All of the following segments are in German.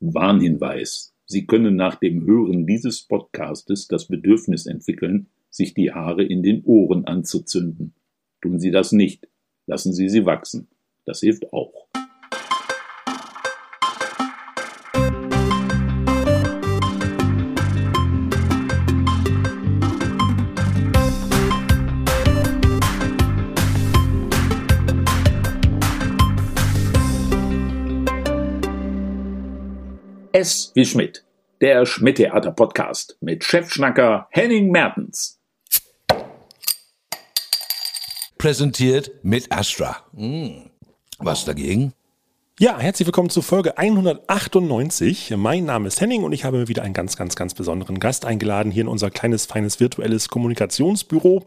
Warnhinweis. Sie können nach dem Hören dieses Podcastes das Bedürfnis entwickeln, sich die Haare in den Ohren anzuzünden. Tun Sie das nicht. Lassen Sie sie wachsen. Das hilft auch. S wie Schmidt, der Schmidt-Theater-Podcast mit Chefschnacker Henning Mertens. Präsentiert mit Astra. Hm. Was dagegen? Ja, herzlich willkommen zu Folge 198. Mein Name ist Henning und ich habe mir wieder einen ganz, ganz, ganz besonderen Gast eingeladen hier in unser kleines, feines virtuelles Kommunikationsbüro.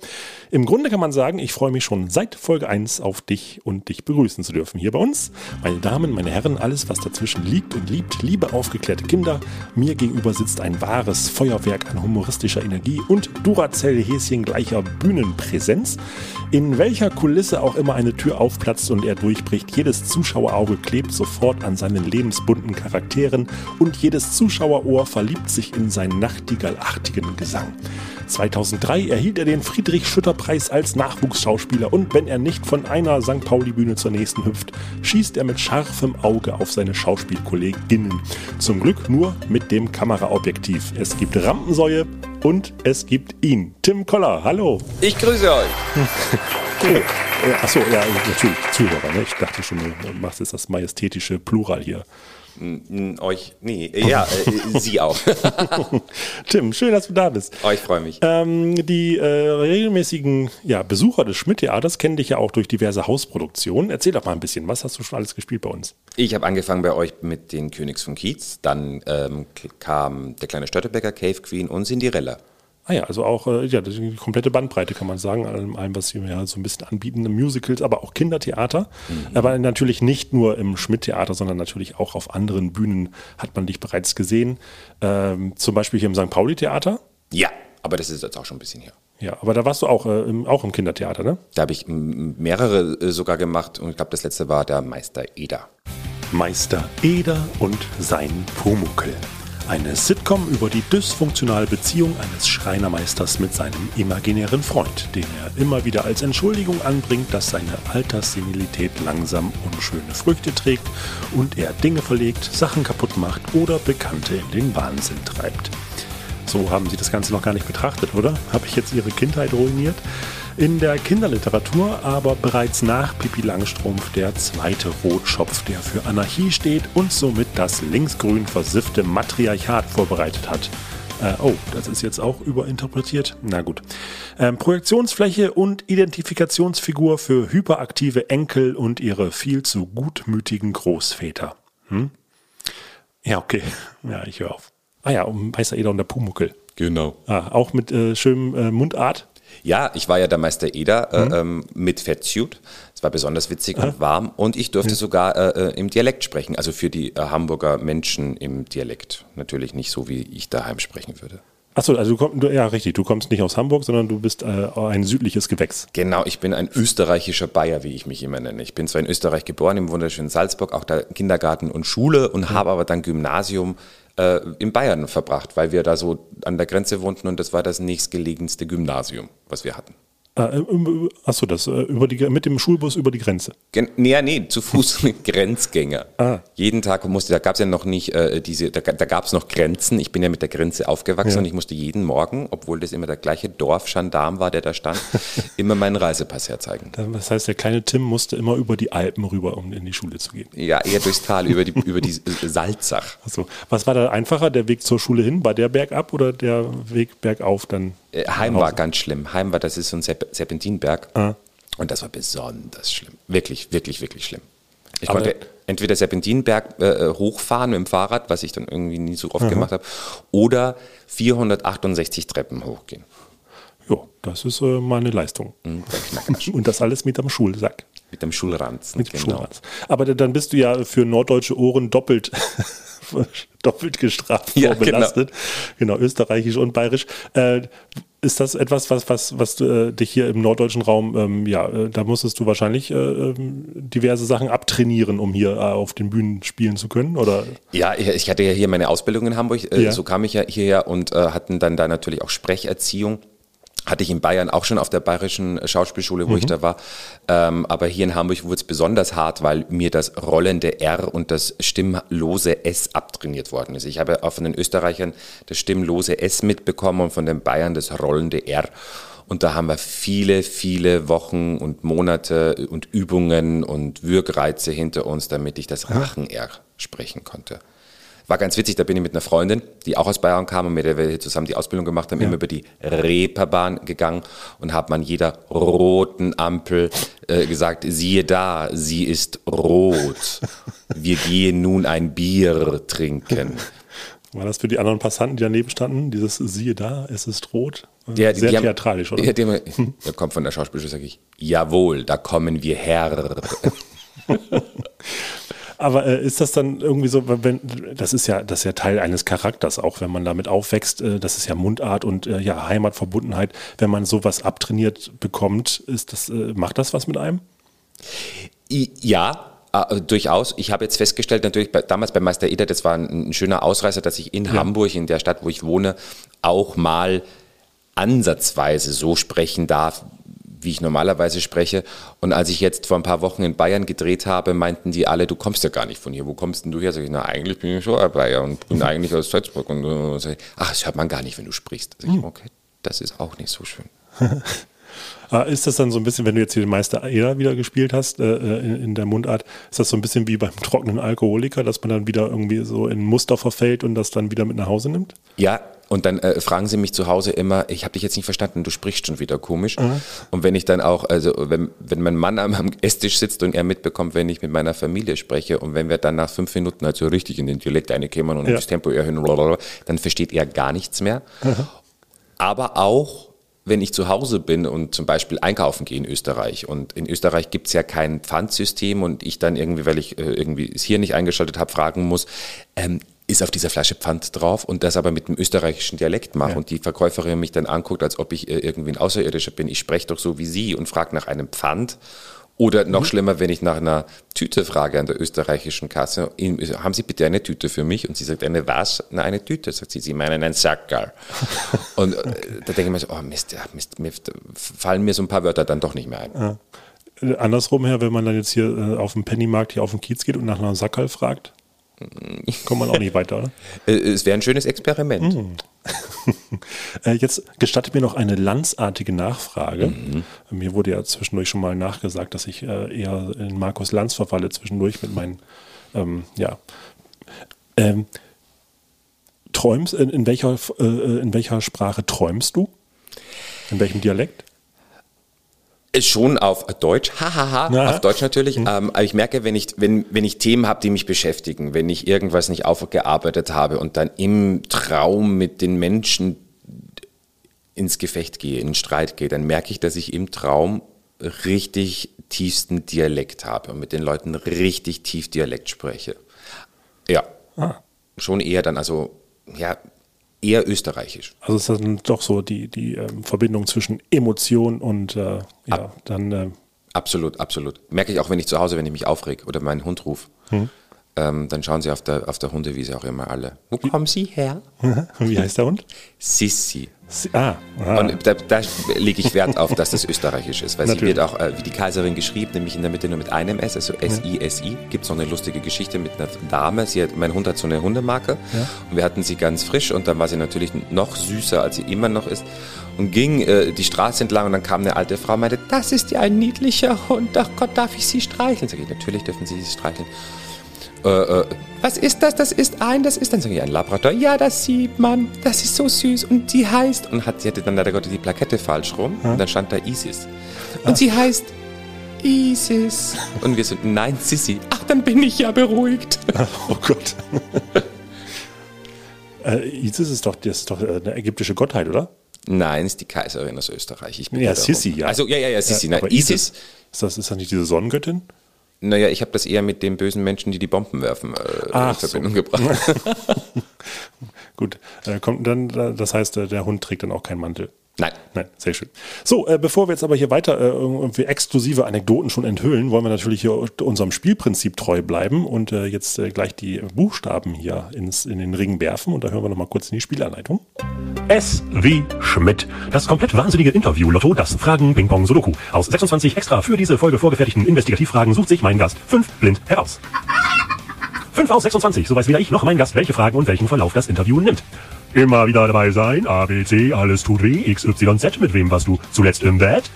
Im Grunde kann man sagen, ich freue mich schon seit Folge 1 auf dich und dich begrüßen zu dürfen hier bei uns. Meine Damen, meine Herren, alles, was dazwischen liegt und liebt, liebe aufgeklärte Kinder. Mir gegenüber sitzt ein wahres Feuerwerk an humoristischer Energie und Duracell-Häschen gleicher Bühnenpräsenz. In welcher Kulisse auch immer eine Tür aufplatzt und er durchbricht, jedes Zuschauerauge klebt klebt sofort an seinen lebensbunten Charakteren und jedes Zuschauerohr verliebt sich in seinen nachtigallartigen Gesang. 2003 erhielt er den Friedrich-Schütter-Preis als Nachwuchsschauspieler und wenn er nicht von einer St. Pauli-Bühne zur nächsten hüpft, schießt er mit scharfem Auge auf seine Schauspielkolleginnen. Zum Glück nur mit dem Kameraobjektiv. Es gibt Rampensäue und es gibt ihn. Tim Koller, hallo. Ich grüße euch. Achso, ja, natürlich, Zuhörer. Ne? Ich dachte schon, du machst jetzt das majestätische Plural hier. Euch, nee, ja, äh, Sie auch. Tim, schön, dass du da bist. Oh, ich freue mich. Ähm, die äh, regelmäßigen ja, Besucher des Schmidt-Theaters kennen dich ja auch durch diverse Hausproduktionen. Erzähl doch mal ein bisschen, was hast du schon alles gespielt bei uns? Ich habe angefangen bei euch mit den Königs von Kiez, dann ähm, kam der kleine Störtebecker, Cave Queen und Cinderella. Ah ja, also auch äh, ja, die komplette Bandbreite kann man sagen, allem, allem was sie ja so ein bisschen anbieten, Musicals, aber auch Kindertheater. Mhm. Aber natürlich nicht nur im Schmidt-Theater, sondern natürlich auch auf anderen Bühnen hat man dich bereits gesehen. Ähm, zum Beispiel hier im St. Pauli-Theater. Ja, aber das ist jetzt auch schon ein bisschen her. Ja, aber da warst du auch, äh, im, auch im Kindertheater, ne? Da habe ich mehrere äh, sogar gemacht und ich glaube, das letzte war der Meister Eder. Meister Eder und sein Pumuckel. Eine Sitcom über die dysfunktionale Beziehung eines Schreinermeisters mit seinem imaginären Freund, den er immer wieder als Entschuldigung anbringt, dass seine Alterssenilität langsam unschöne Früchte trägt und er Dinge verlegt, Sachen kaputt macht oder Bekannte in den Wahnsinn treibt. So haben Sie das Ganze noch gar nicht betrachtet, oder? Habe ich jetzt Ihre Kindheit ruiniert? In der Kinderliteratur aber bereits nach Pippi Langstrumpf der zweite Rotschopf, der für Anarchie steht und somit das linksgrün versiffte Matriarchat vorbereitet hat. Äh, oh, das ist jetzt auch überinterpretiert. Na gut. Ähm, Projektionsfläche und Identifikationsfigur für hyperaktive Enkel und ihre viel zu gutmütigen Großväter. Hm? Ja, okay. Ja, ich höre auf. Ah ja, um Meister Eder und der Pumuckel. Genau. Ah, auch mit äh, schönem äh, Mundart. Ja, ich war ja der Meister Eder äh, mhm. ähm, mit Fettsuit. Es war besonders witzig mhm. und warm und ich durfte mhm. sogar äh, äh, im Dialekt sprechen, also für die äh, Hamburger Menschen im Dialekt. Natürlich nicht so, wie ich daheim sprechen würde. Achso, also du kommst, ja richtig, du kommst nicht aus Hamburg, sondern du bist äh, ein südliches Gewächs. Genau, ich bin ein österreichischer Bayer, wie ich mich immer nenne. Ich bin zwar in Österreich geboren, im wunderschönen Salzburg, auch da Kindergarten und Schule und mhm. habe aber dann Gymnasium äh, in Bayern verbracht, weil wir da so an der Grenze wohnten und das war das nächstgelegenste Gymnasium, was wir hatten. Äh, achso, das äh, über die, mit dem Schulbus über die Grenze. Gen nee, nee, zu Fuß mit Grenzgänger. Ah. Jeden Tag musste, da gab es ja noch nicht äh, diese, da, da gab es noch Grenzen. Ich bin ja mit der Grenze aufgewachsen ja. und ich musste jeden Morgen, obwohl das immer der gleiche Dorfgendarm war, der da stand, immer meinen Reisepass herzeigen. Das heißt, der kleine Tim musste immer über die Alpen rüber, um in die Schule zu gehen. Ja, eher durchs Tal, über die, über die Salzach. Achso. Was war da einfacher, der Weg zur Schule hin? War der bergab oder der Weg bergauf dann? Äh, Heim war ganz schlimm. Heim war, das ist so ein Serpentinberg. Ah. Und das war besonders schlimm. Wirklich, wirklich, wirklich schlimm. Ich Aber konnte entweder Serpentinberg äh, äh, hochfahren mit dem Fahrrad, was ich dann irgendwie nie so oft Aha. gemacht habe, oder 468 Treppen hochgehen. Ja, das ist äh, mal eine Leistung. Mhm, Und das alles mit dem Schulsack. Mit dem Schulranz. Mit dem genau. Schulranz. Aber dann bist du ja für norddeutsche Ohren doppelt doppelt gestraft ja, vorbelastet. Genau. genau, österreichisch und bayerisch. Äh, ist das etwas, was, was, was äh, dich hier im norddeutschen Raum, ähm, ja, äh, da musstest du wahrscheinlich äh, ähm, diverse Sachen abtrainieren, um hier äh, auf den Bühnen spielen zu können, oder? Ja, ich hatte ja hier meine Ausbildung in Hamburg, äh, ja. so kam ich ja hierher und hatten dann da natürlich auch Sprecherziehung hatte ich in Bayern auch schon auf der Bayerischen Schauspielschule, wo mhm. ich da war. Ähm, aber hier in Hamburg wurde es besonders hart, weil mir das rollende R und das stimmlose S abtrainiert worden ist. Ich habe auch von den Österreichern das stimmlose S mitbekommen und von den Bayern das rollende R. Und da haben wir viele, viele Wochen und Monate und Übungen und Würgreize hinter uns, damit ich das Rachen-R sprechen konnte. War ganz witzig, da bin ich mit einer Freundin, die auch aus Bayern kam und mit der wir zusammen die Ausbildung gemacht haben, ja. immer über die Reeperbahn gegangen und haben an jeder roten Ampel äh, gesagt, siehe da, sie ist rot. Wir gehen nun ein Bier trinken. War das für die anderen Passanten, die daneben standen? Dieses siehe da, es ist rot? Der, Sehr die theatralisch, haben, oder? Der, der, der kommt von der Schauspielschule, sage ich, jawohl, da kommen wir her. Aber äh, ist das dann irgendwie so, wenn, das ist ja, das ist ja Teil eines Charakters, auch wenn man damit aufwächst, äh, das ist ja Mundart und äh, ja, Heimatverbundenheit, wenn man sowas abtrainiert bekommt, ist das, äh, macht das was mit einem? Ja, Uh, durchaus. Ich habe jetzt festgestellt, natürlich bei, damals bei Meister Eder, das war ein, ein schöner Ausreißer, dass ich in ja. Hamburg, in der Stadt, wo ich wohne, auch mal ansatzweise so sprechen darf, wie ich normalerweise spreche. Und als ich jetzt vor ein paar Wochen in Bayern gedreht habe, meinten die alle, du kommst ja gar nicht von hier. Wo kommst denn du her? Sag ich, na, eigentlich bin ich schon Bayer und bin eigentlich aus Salzburg. Und uh, sag ich, ach, das hört man gar nicht, wenn du sprichst. Sag ich, hm. okay, das ist auch nicht so schön. Ah, ist das dann so ein bisschen, wenn du jetzt hier den Meister Eder wieder gespielt hast, äh, äh, in, in, der Mundart, ist das so ein bisschen wie beim trockenen Alkoholiker, dass man dann wieder irgendwie so in Muster verfällt und das dann wieder mit nach Hause nimmt? Ja, und dann äh, fragen sie mich zu Hause immer, ich habe dich jetzt nicht verstanden, du sprichst schon wieder komisch. Mhm. Und wenn ich dann auch, also wenn, wenn mein Mann am, am Esstisch sitzt und er mitbekommt, wenn ich mit meiner Familie spreche und wenn wir dann nach fünf Minuten also richtig in den Dialekt reinkämen und ja. das Tempo erhöhen, dann versteht er gar nichts mehr. Mhm. Aber auch wenn ich zu Hause bin und zum Beispiel einkaufen gehe in Österreich und in Österreich gibt es ja kein Pfandsystem und ich dann irgendwie, weil ich äh, irgendwie es hier nicht eingeschaltet habe, fragen muss, ähm, ist auf dieser Flasche Pfand drauf und das aber mit dem österreichischen Dialekt mache ja. und die Verkäuferin mich dann anguckt, als ob ich äh, irgendwie ein Außerirdischer bin. Ich spreche doch so wie sie und frage nach einem Pfand. Oder noch mhm. schlimmer, wenn ich nach einer Tüte frage an der österreichischen Kasse, haben Sie bitte eine Tüte für mich? Und sie sagt, eine was? Na, eine Tüte. Sagt sie, Sie meinen ein Sackerl. und äh, da denke ich mir so, oh Mist, ja, Mist, mir fallen mir so ein paar Wörter dann doch nicht mehr ein. Ja. Äh, andersrum her, wenn man dann jetzt hier auf dem Pennymarkt hier auf den Kiez geht und nach einer Sackerl fragt, Kommt man auch nicht weiter, oder? Äh, es wäre ein schönes Experiment. Mhm. Jetzt gestattet mir noch eine lanzartige Nachfrage. Mhm. Mir wurde ja zwischendurch schon mal nachgesagt, dass ich äh, eher in Markus Lanz verfalle, zwischendurch mit meinen, ähm, ja. Ähm, träumst, in, in, welcher, in welcher Sprache träumst du? In welchem Dialekt? Schon auf Deutsch, hahaha, auf Deutsch natürlich. Mhm. Ähm, aber ich merke, wenn ich, wenn, wenn ich Themen habe, die mich beschäftigen, wenn ich irgendwas nicht aufgearbeitet habe und dann im Traum mit den Menschen ins Gefecht gehe, in Streit gehe, dann merke ich, dass ich im Traum richtig tiefsten Dialekt habe und mit den Leuten richtig tief Dialekt spreche. Ja, ah. schon eher dann, also ja, eher österreichisch. Also ist das dann doch so die, die ähm, Verbindung zwischen Emotion und äh, ja, Ab dann. Äh absolut, absolut. Merke ich auch, wenn ich zu Hause, wenn ich mich aufreg oder meinen Hund rufe. Hm. Ähm, dann schauen sie auf der, auf der Hundewiese auch immer alle. Wo kommen Sie her? Wie heißt der Hund? Sissi. Ah, ah. Und da, da lege ich Wert auf, dass das österreichisch ist, weil Natürlich. sie wird auch äh, wie die Kaiserin geschrieben, nämlich in der Mitte nur mit einem S, also S-I-S-I. Gibt es noch eine lustige Geschichte mit einer Dame. Sie hat, mein Hund hat so eine Hundemarke ja. und wir hatten sie ganz frisch und dann war sie natürlich noch süßer, als sie immer noch ist und ging äh, die Straße entlang und dann kam eine alte Frau und meinte, das ist ja ein niedlicher Hund, ach Gott, darf ich Sie streicheln? Sag ich, natürlich dürfen Sie sie streicheln äh, äh, was ist das? Das ist ein, das ist dann so ein Labrador. Ja, das sieht man. Das ist so süß. Und die heißt. Und hat, sie hatte dann leider Gott die Plakette falsch rum. Hm? Und dann stand da Isis. Und ah. sie heißt Isis. Und wir so, nein, Sissi. Ach, dann bin ich ja beruhigt. Oh Gott. äh, Isis ist doch, das ist doch äh, eine ägyptische Gottheit, oder? Nein, ist die Kaiserin aus Österreich. ja, Sissi, ja. Also, ja, ja, ja, Sissi. Ja, Nein, Isis. Ist das, ist das nicht diese Sonnengöttin? Naja, ich habe das eher mit den bösen Menschen, die die Bomben werfen, äh, in Verbindung so. gebracht. Gut, äh, kommt dann, das heißt, äh, der Hund trägt dann auch keinen Mantel. Nein. Nein, sehr schön. So, äh, bevor wir jetzt aber hier weiter äh, irgendwie exklusive Anekdoten schon enthüllen, wollen wir natürlich hier unserem Spielprinzip treu bleiben und äh, jetzt äh, gleich die Buchstaben hier ins, in den Ring werfen und da hören wir nochmal kurz in die Spielanleitung. S wie Schmidt. Das komplett wahnsinnige Interview-Lotto, das Fragen Ping-Pong Sudoku. Aus 26 extra für diese Folge vorgefertigten Investigativfragen sucht sich mein Gast fünf blind heraus. 5 aus 26, so weiß weder ich noch mein Gast, welche Fragen und welchen Verlauf das Interview nimmt. Immer wieder dabei sein, A, B, C, alles tut weh, X, Y, Z, mit wem warst du zuletzt im Bett?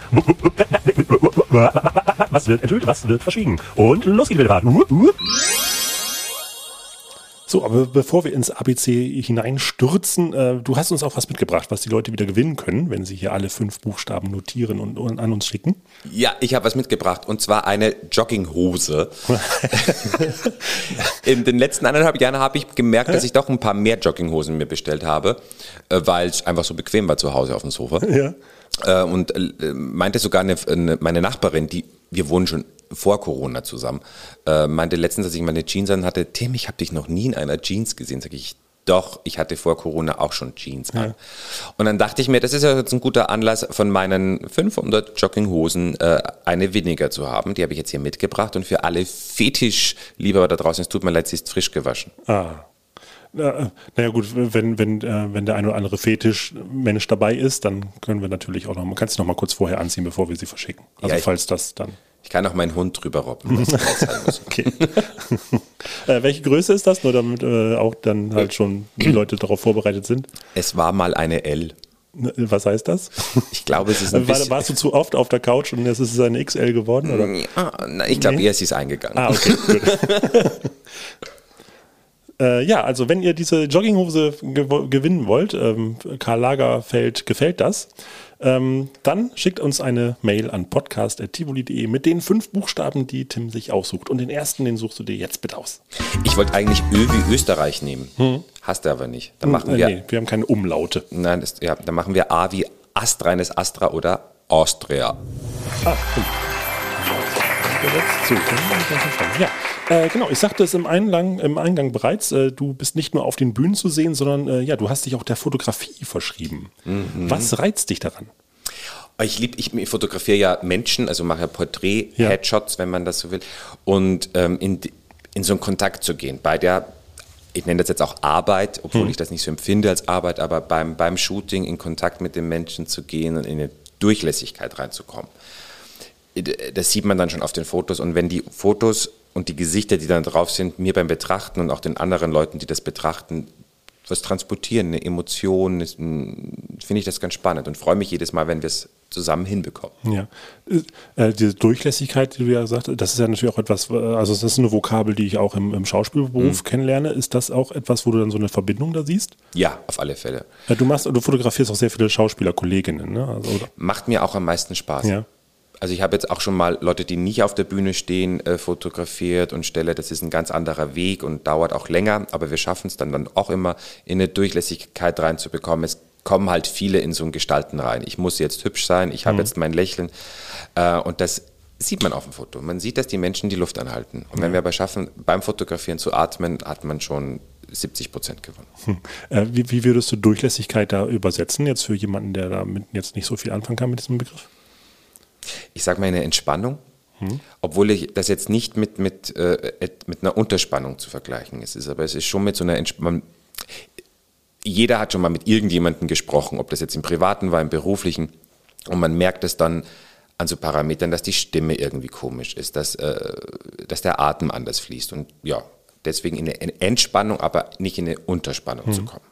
Was wird enthüllt, was wird verschwiegen? Und los geht's wieder. So, aber bevor wir ins ABC hineinstürzen, äh, du hast uns auch was mitgebracht, was die Leute wieder gewinnen können, wenn sie hier alle fünf Buchstaben notieren und, und an uns schicken. Ja, ich habe was mitgebracht und zwar eine Jogginghose. In den letzten anderthalb Jahren habe ich gemerkt, dass ich doch ein paar mehr Jogginghosen mir bestellt habe, äh, weil es einfach so bequem war zu Hause auf dem Sofa. Ja. Äh, und äh, meinte sogar eine, eine, meine Nachbarin, die wir wohnen schon vor Corona zusammen, äh, meinte letztens, als ich meine Jeans an hatte, Tim, ich habe dich noch nie in einer Jeans gesehen. Sag ich, doch, ich hatte vor Corona auch schon Jeans an. Ja. Und dann dachte ich mir, das ist ja jetzt ein guter Anlass, von meinen 500 Jogginghosen äh, eine weniger zu haben. Die habe ich jetzt hier mitgebracht und für alle Fetischliebhaber da draußen, es tut mir leid, sie ist frisch gewaschen. Ah. Naja gut, wenn, wenn, äh, wenn der ein oder andere Fetischmensch dabei ist, dann können wir natürlich auch noch, man kann es noch mal kurz vorher anziehen, bevor wir sie verschicken. Also ja, falls das dann kann auch meinen Hund drüber robben. okay. äh, welche Größe ist das? Nur damit äh, auch dann halt schon die Leute darauf vorbereitet sind. Es war mal eine L. Was heißt das? Ich glaube, es ist ein war, Warst du zu oft auf der Couch und jetzt ist es eine XL geworden? Oder? Ja, na, ich glaube, nee? eher sie ist eingegangen. Ah, okay, gut. Äh, ja, also wenn ihr diese Jogginghose gewinnen wollt, ähm, Karl Lagerfeld gefällt das, ähm, dann schickt uns eine Mail an podcast.tivoli.de mit den fünf Buchstaben, die Tim sich aussucht. Und den ersten, den suchst du dir jetzt bitte aus. Ich wollte eigentlich Ö wie Österreich nehmen. Hm. Hast du aber nicht. Dann machen hm, wir. Nee, wir haben keine Umlaute. Nein, das, ja, dann machen wir A wie Astreines Astra oder Austria. Ah, stimmt. Ja, äh, genau. Ich sagte es im Eingang, im Eingang bereits. Äh, du bist nicht nur auf den Bühnen zu sehen, sondern äh, ja, du hast dich auch der Fotografie verschrieben. Mhm. Was reizt dich daran? Ich liebe, ich fotografiere ja Menschen, also mache Porträt-Headshots, ja. wenn man das so will. Und ähm, in, in so einen Kontakt zu gehen, bei der ich nenne das jetzt auch Arbeit, obwohl hm. ich das nicht so empfinde als Arbeit, aber beim, beim Shooting in Kontakt mit den Menschen zu gehen und in eine Durchlässigkeit reinzukommen. Das sieht man dann schon auf den Fotos. Und wenn die Fotos und die Gesichter, die dann drauf sind, mir beim Betrachten und auch den anderen Leuten, die das betrachten, was transportieren, eine Emotion, finde ich das ganz spannend und freue mich jedes Mal, wenn wir es zusammen hinbekommen. Ja, äh, diese Durchlässigkeit, die du ja sagst, das ist ja natürlich auch etwas, also das ist eine Vokabel, die ich auch im, im Schauspielberuf mhm. kennenlerne. Ist das auch etwas, wo du dann so eine Verbindung da siehst? Ja, auf alle Fälle. Du machst, du fotografierst auch sehr viele Schauspielerkolleginnen, ne? Also, Macht mir auch am meisten Spaß. Ja. Also ich habe jetzt auch schon mal Leute, die nicht auf der Bühne stehen, äh, fotografiert und stelle, das ist ein ganz anderer Weg und dauert auch länger, aber wir schaffen es dann, dann auch immer in eine Durchlässigkeit reinzubekommen. Es kommen halt viele in so ein Gestalten rein. Ich muss jetzt hübsch sein, ich habe mhm. jetzt mein Lächeln äh, und das sieht man auf dem Foto. Man sieht, dass die Menschen die Luft anhalten. Und wenn mhm. wir aber schaffen, beim Fotografieren zu atmen, hat man schon 70 Prozent gewonnen. Hm. Äh, wie, wie, würdest du Durchlässigkeit da übersetzen, jetzt für jemanden, der damit jetzt nicht so viel anfangen kann mit diesem Begriff? Ich sage mal, eine Entspannung. Hm. Obwohl ich das jetzt nicht mit, mit, äh, mit einer Unterspannung zu vergleichen ist. Aber es ist schon mit so einer Entspannung. Jeder hat schon mal mit irgendjemandem gesprochen, ob das jetzt im Privaten war, im Beruflichen. Und man merkt es dann an so Parametern, dass die Stimme irgendwie komisch ist, dass, äh, dass der Atem anders fließt. Und ja, deswegen in eine Entspannung, aber nicht in eine Unterspannung hm. zu kommen.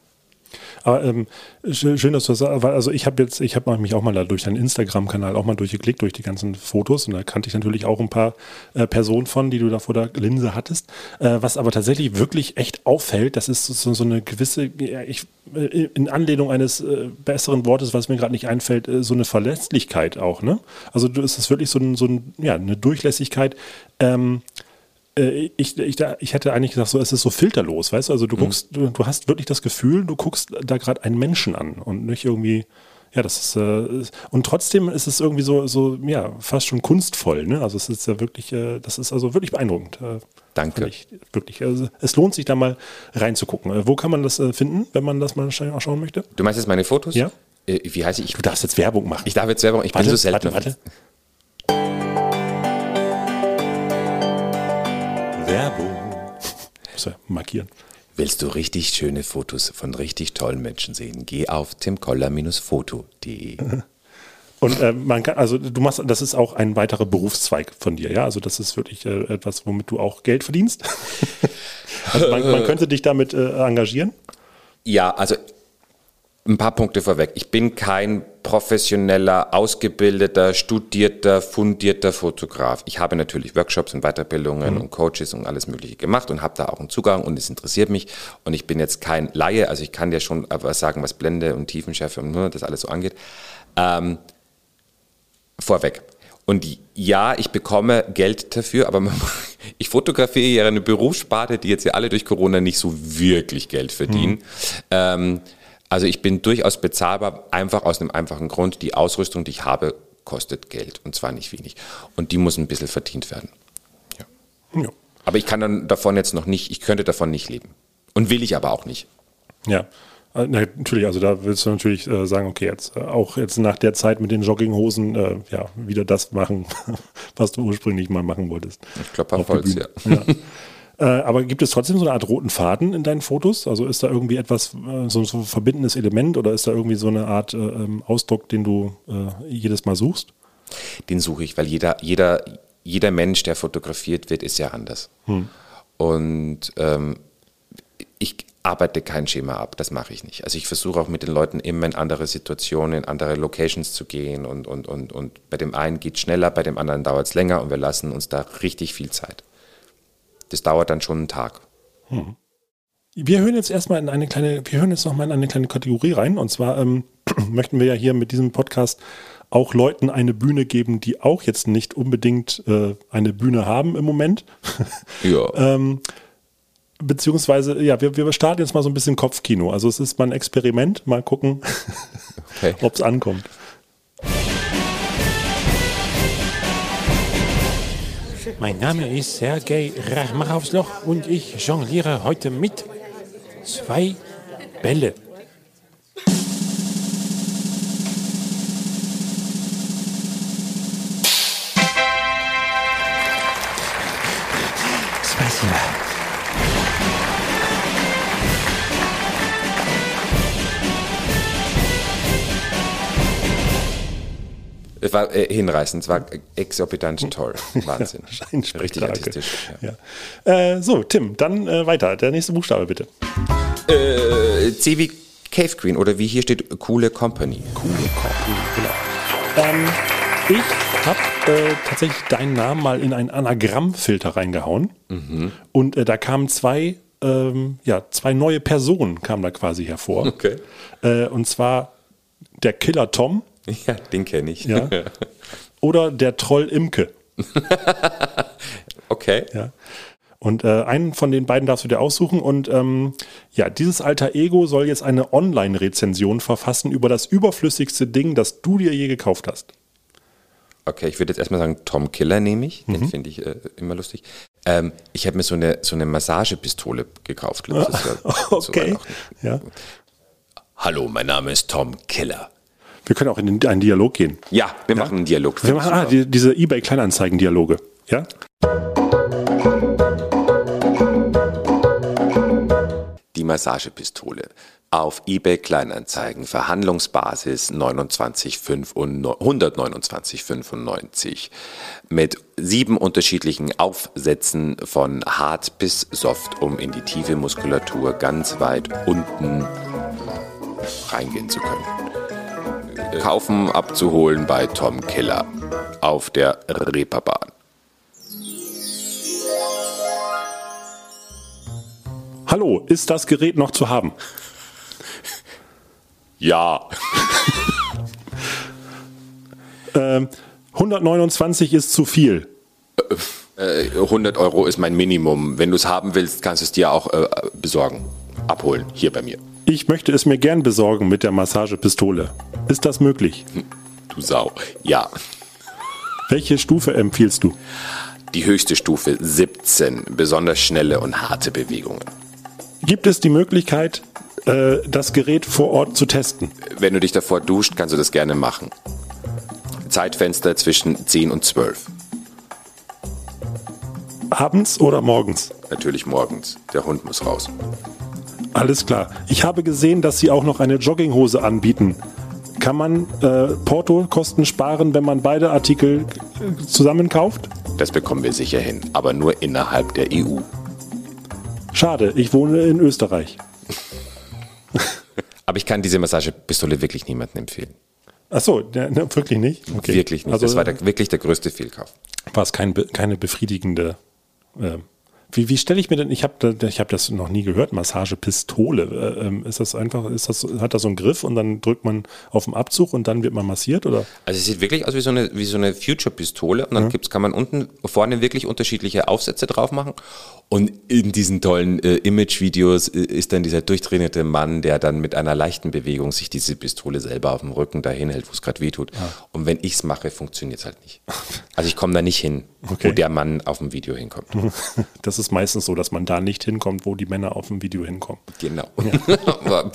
Aber ähm, schön, dass du das sagst. Also ich habe jetzt, ich habe mich auch mal da durch deinen Instagram-Kanal auch mal durchgeklickt, durch die ganzen Fotos und da kannte ich natürlich auch ein paar äh, Personen von, die du da vor der Linse hattest. Äh, was aber tatsächlich wirklich echt auffällt, das ist so, so eine gewisse, ich, äh, in Anlehnung eines äh, besseren Wortes, was mir gerade nicht einfällt, äh, so eine Verlässlichkeit auch. Ne? Also du ist es wirklich so, ein, so ein, ja, eine Durchlässigkeit. Ähm, äh, ich, ich, ich hätte eigentlich gesagt, so, es ist so filterlos, weißt du? Also du mhm. guckst, du, du hast wirklich das Gefühl, du guckst da gerade einen Menschen an und nicht irgendwie, Ja, das ist, äh, und trotzdem ist es irgendwie so, so, ja, fast schon kunstvoll, ne? Also es ist ja wirklich, äh, das ist also wirklich beeindruckend. Äh, Danke. Ich, wirklich. Also es lohnt sich da mal reinzugucken. Äh, wo kann man das äh, finden, wenn man das mal scha- schauen möchte? Du meinst jetzt meine Fotos? Ja. Äh, wie heiße ich? Du darfst jetzt Werbung machen. Ich darf jetzt Werbung, ich warte, bin so selten. warte, warte. Werbung. Muss ja markieren. Willst du richtig schöne Fotos von richtig tollen Menschen sehen? Geh auf timkoller-foto.de. Und äh, man kann, also du machst, das ist auch ein weiterer Berufszweig von dir, ja? Also das ist wirklich äh, etwas, womit du auch Geld verdienst. also man, man könnte dich damit äh, engagieren. Ja, also ein paar Punkte vorweg. Ich bin kein professioneller, ausgebildeter, studierter, fundierter Fotograf. Ich habe natürlich Workshops und Weiterbildungen und Coaches und alles Mögliche gemacht und habe da auch einen Zugang und es interessiert mich. Und ich bin jetzt kein Laie, also ich kann dir schon was sagen, was Blende und Tiefenschärfe und ne, das alles so angeht. Ähm, vorweg. Und ja, ich bekomme Geld dafür, aber ich fotografiere ja eine Berufssparte, die jetzt ja alle durch Corona nicht so wirklich Geld verdienen. Ähm, also ich bin durchaus bezahlbar, einfach aus einem einfachen Grund, die Ausrüstung, die ich habe, kostet Geld und zwar nicht wenig. Und die muss ein bisschen verdient werden. Ja. Aber ich kann dann davon jetzt noch nicht, ich könnte davon nicht leben. Und will ich aber auch nicht. Ja. Äh, na, natürlich, also da willst du natürlich äh, sagen, okay, jetzt äh, auch jetzt nach der Zeit mit den Jogginghosen, äh, ja, wieder das machen, was du ursprünglich mal machen wolltest. Ich Holz, Bühne. ja. Ja. Äh, aber gibt es trotzdem so eine Art roten Faden in deinen Fotos? Also ist da irgendwie etwas, äh, so, so ein verbindendes Element oder ist da irgendwie so eine Art äh, ähm, Ausdruck, den du jedes Mal suchst? den suche ich, weil jeder, jeder, jeder Mensch, der fotografiert wird, ist ja anders. Und ähm, ich arbeite kein Schema ab, das mache ich nicht. Also ich versuche auch mit den Leuten immer in andere Situationen, in andere Locations zu gehen und, und, und, und bei dem einen geht es schneller, bei dem anderen dauert es länger und wir lassen uns da richtig viel Zeit. Das dauert dann schon einen Tag. Wir hören jetzt erstmal in eine kleine, wir hören jetzt nochmal in eine kleine Kategorie rein. Und zwar ähm, möchten wir ja hier mit diesem Podcast auch Leuten eine Bühne geben, die auch jetzt nicht unbedingt äh, eine Bühne haben im Moment. Ja. ähm, beziehungsweise, ja, wir, wir starten jetzt mal so ein bisschen Kopfkino. Also es ist mal ein Experiment, mal gucken, Okay. ob es ankommt. Mein Name ist Sergei Rachmachowsloch und ich jongliere heute mit zwei Bälle. Es war äh, hinreißend, es war exorbitant toll. Wahnsinn. Ein Richtig artistisch. Ja. Ja. Äh, so, Tim, dann äh, weiter. Der nächste Buchstabe bitte. Äh, C wie Cave Queen oder wie hier steht, coole Company. Coole Company, genau. Ähm, ich habe äh, tatsächlich deinen Namen mal in einen Anagrammfilter reingehauen. Und äh, da kamen zwei, ähm, ja, zwei neue Personen kamen da quasi hervor. Okay. Äh, und zwar der Killer Tom Ja, den kenne ich. Ja. oder der Troll Imke. okay. Ja. Und äh, einen von den beiden darfst du dir aussuchen. Und ähm, ja, dieses alter Ego soll jetzt eine Online-Rezension verfassen über das überflüssigste Ding, das du dir je gekauft hast. Okay, ich würde jetzt erstmal sagen, Tom Killer nehme ich. Den finde ich äh, immer lustig. Ähm, ich habe mir so eine, so eine Massagepistole gekauft. glaub Okay. auch- Ja. Hallo, mein Name ist Tom Killer. Wir können auch in einen Dialog gehen. Ja, wir machen einen Dialog. Wir machen ah, die, diese eBay-Kleinanzeigen-Dialoge. Ja? Die Massagepistole. Auf eBay Kleinanzeigen, Verhandlungsbasis 29,5 und no- 129,95 mit sieben unterschiedlichen Aufsätzen von hart bis soft, um in die tiefe Muskulatur ganz weit unten reingehen zu können. Kaufen, abzuholen bei Tom Killer auf der Reeperbahn. Hallo, ist das Gerät noch zu haben? Ja, Ähm, 129 ist zu viel. 100 Euro ist mein Minimum. Wenn du es haben willst, kannst du es dir auch äh, besorgen. Abholen, hier bei mir. Ich möchte es mir gern besorgen mit der Massagepistole. Ist das möglich? Du Sau. Ja. Welche Stufe empfiehlst du? Die höchste Stufe 17. Besonders schnelle und harte Bewegungen. Gibt es die Möglichkeit, äh, das Gerät vor Ort zu testen? Wenn du dich davor duscht, kannst du das gerne machen. Zeitfenster zwischen 10 und 12. Abends oder morgens? Natürlich morgens. Der Hund muss raus. Alles klar. Ich habe gesehen, dass Sie auch noch eine Jogginghose anbieten. Kann man äh, Portokosten sparen, wenn man beide Artikel äh, zusammen kauft? Das bekommen wir sicher hin, aber nur innerhalb der EU. Schade, ich wohne in Österreich. Aber ich kann diese Massagepistole wirklich niemandem empfehlen. Ach so, ne, wirklich nicht? Okay. Wirklich nicht. Also das war der, wirklich der größte Fehlkauf. war es kein, keine befriedigende. Äh, wie wie stelle ich mir denn? Ich habe ich habe das noch nie gehört. Massagepistole. Äh, ähm, ist das einfach? Ist das hat das so einen Griff und dann drückt man auf den Abzug und dann wird man massiert oder? Also es sieht wirklich aus wie so eine, wie so eine Future-Pistole und dann gibt's, kann man unten vorne wirklich unterschiedliche Aufsätze drauf machen und in diesen tollen äh, Image-Videos äh, ist dann dieser durchtrainierte Mann, der dann mit einer leichten Bewegung sich diese Pistole selber auf dem Rücken dahin hält, wo es gerade weh tut. Und wenn ich's mache, funktioniert's halt nicht. Also ich komme da nicht hin, Okay. wo der Mann auf dem Video hinkommt. Das ist meistens so, dass man da nicht hinkommt, wo die Männer auf dem Video hinkommen. Genau. Aber,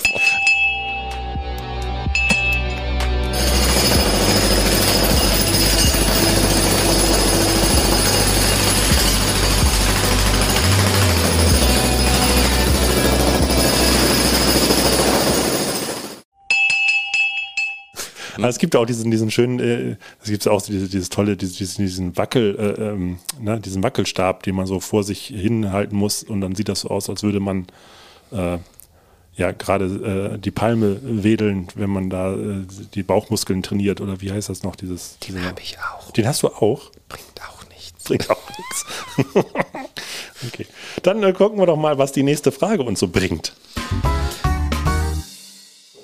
Aber es gibt auch diesen, diesen schönen, äh, es gibt auch diese, dieses tolle, diesen, diesen Wackel, äh, ähm, ne, diesen Wackelstab, den man so vor sich hinhalten muss und dann sieht das so aus, als würde man äh, ja gerade äh, die Palme wedeln, wenn man da äh, die Bauchmuskeln trainiert oder wie heißt das noch, dieses, den habe ich auch. den hast du auch? Bringt auch nichts. Bringt auch nichts. okay. Dann äh, gucken wir doch mal, was die nächste Frage uns so bringt.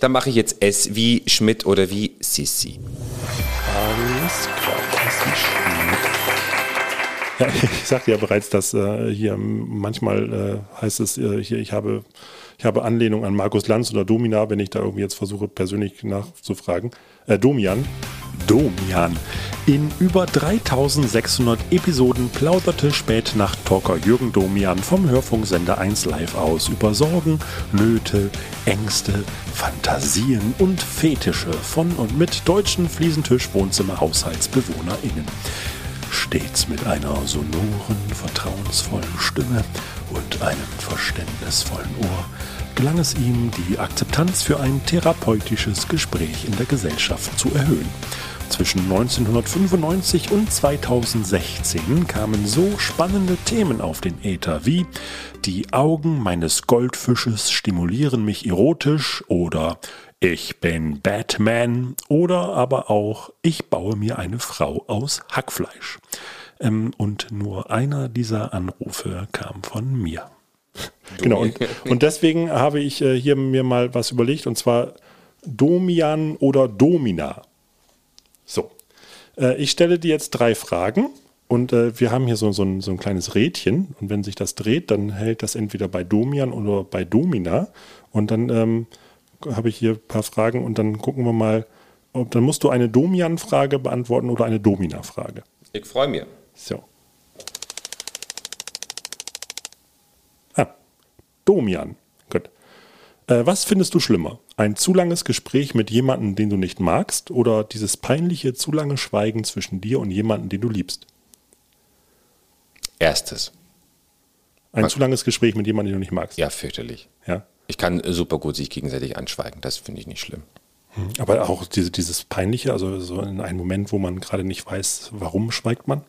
Dann mache ich jetzt S wie Schmidt oder wie Sissi. Alles klar. das ist. Ja, ich sagte ja bereits, dass äh, hier manchmal äh, heißt es äh, hier, ich habe, ich habe Anlehnung an Markus Lanz oder Domina, wenn ich da irgendwie jetzt versuche, persönlich nachzufragen. Äh, Domian. Domian. In über 3600 Episoden plauderte Spätnacht-Talker Jürgen Domian vom Hörfunksender 1 Live aus über Sorgen, Nöte, Ängste, Fantasien und Fetische von und mit deutschen Fliesentisch-Wohnzimmer-HaushaltsbewohnerInnen. Stets mit einer sonoren, vertrauensvollen Stimme und einem verständnisvollen Ohr gelang es ihm, die Akzeptanz für ein therapeutisches Gespräch in der Gesellschaft zu erhöhen. Zwischen 1995 und 2016 kamen so spannende Themen auf den Äther wie Die Augen meines Goldfisches stimulieren mich erotisch oder Ich bin Batman oder aber auch Ich baue mir eine Frau aus Hackfleisch. Ähm, und nur einer dieser Anrufe kam von mir. Genau, und, und deswegen habe ich äh, hier mir mal was überlegt, und zwar Domian oder Domina. So, äh, ich stelle dir jetzt drei Fragen und äh, wir haben hier so, so, ein, so ein kleines Rädchen und wenn sich das dreht, dann hält das entweder bei Domian oder bei Domina und dann ähm, habe ich hier ein paar Fragen und dann gucken wir mal, ob, dann musst du eine Domian-Frage beantworten oder eine Domina-Frage. Ich freue mich. So. Domian. Gut. Äh, was findest du schlimmer? Ein zu langes Gespräch mit jemandem, den du nicht magst, oder dieses peinliche, zu lange Schweigen zwischen dir und jemandem, den du liebst? Erstes. Ein Was? zu langes Gespräch mit jemandem, den du nicht magst. Ja, fürchterlich. ja. Ich kann super gut sich gegenseitig anschweigen. Das finde ich nicht schlimm. Aber auch diese, dieses peinliche, also so in einem Moment, wo man gerade nicht weiß, warum schweigt man.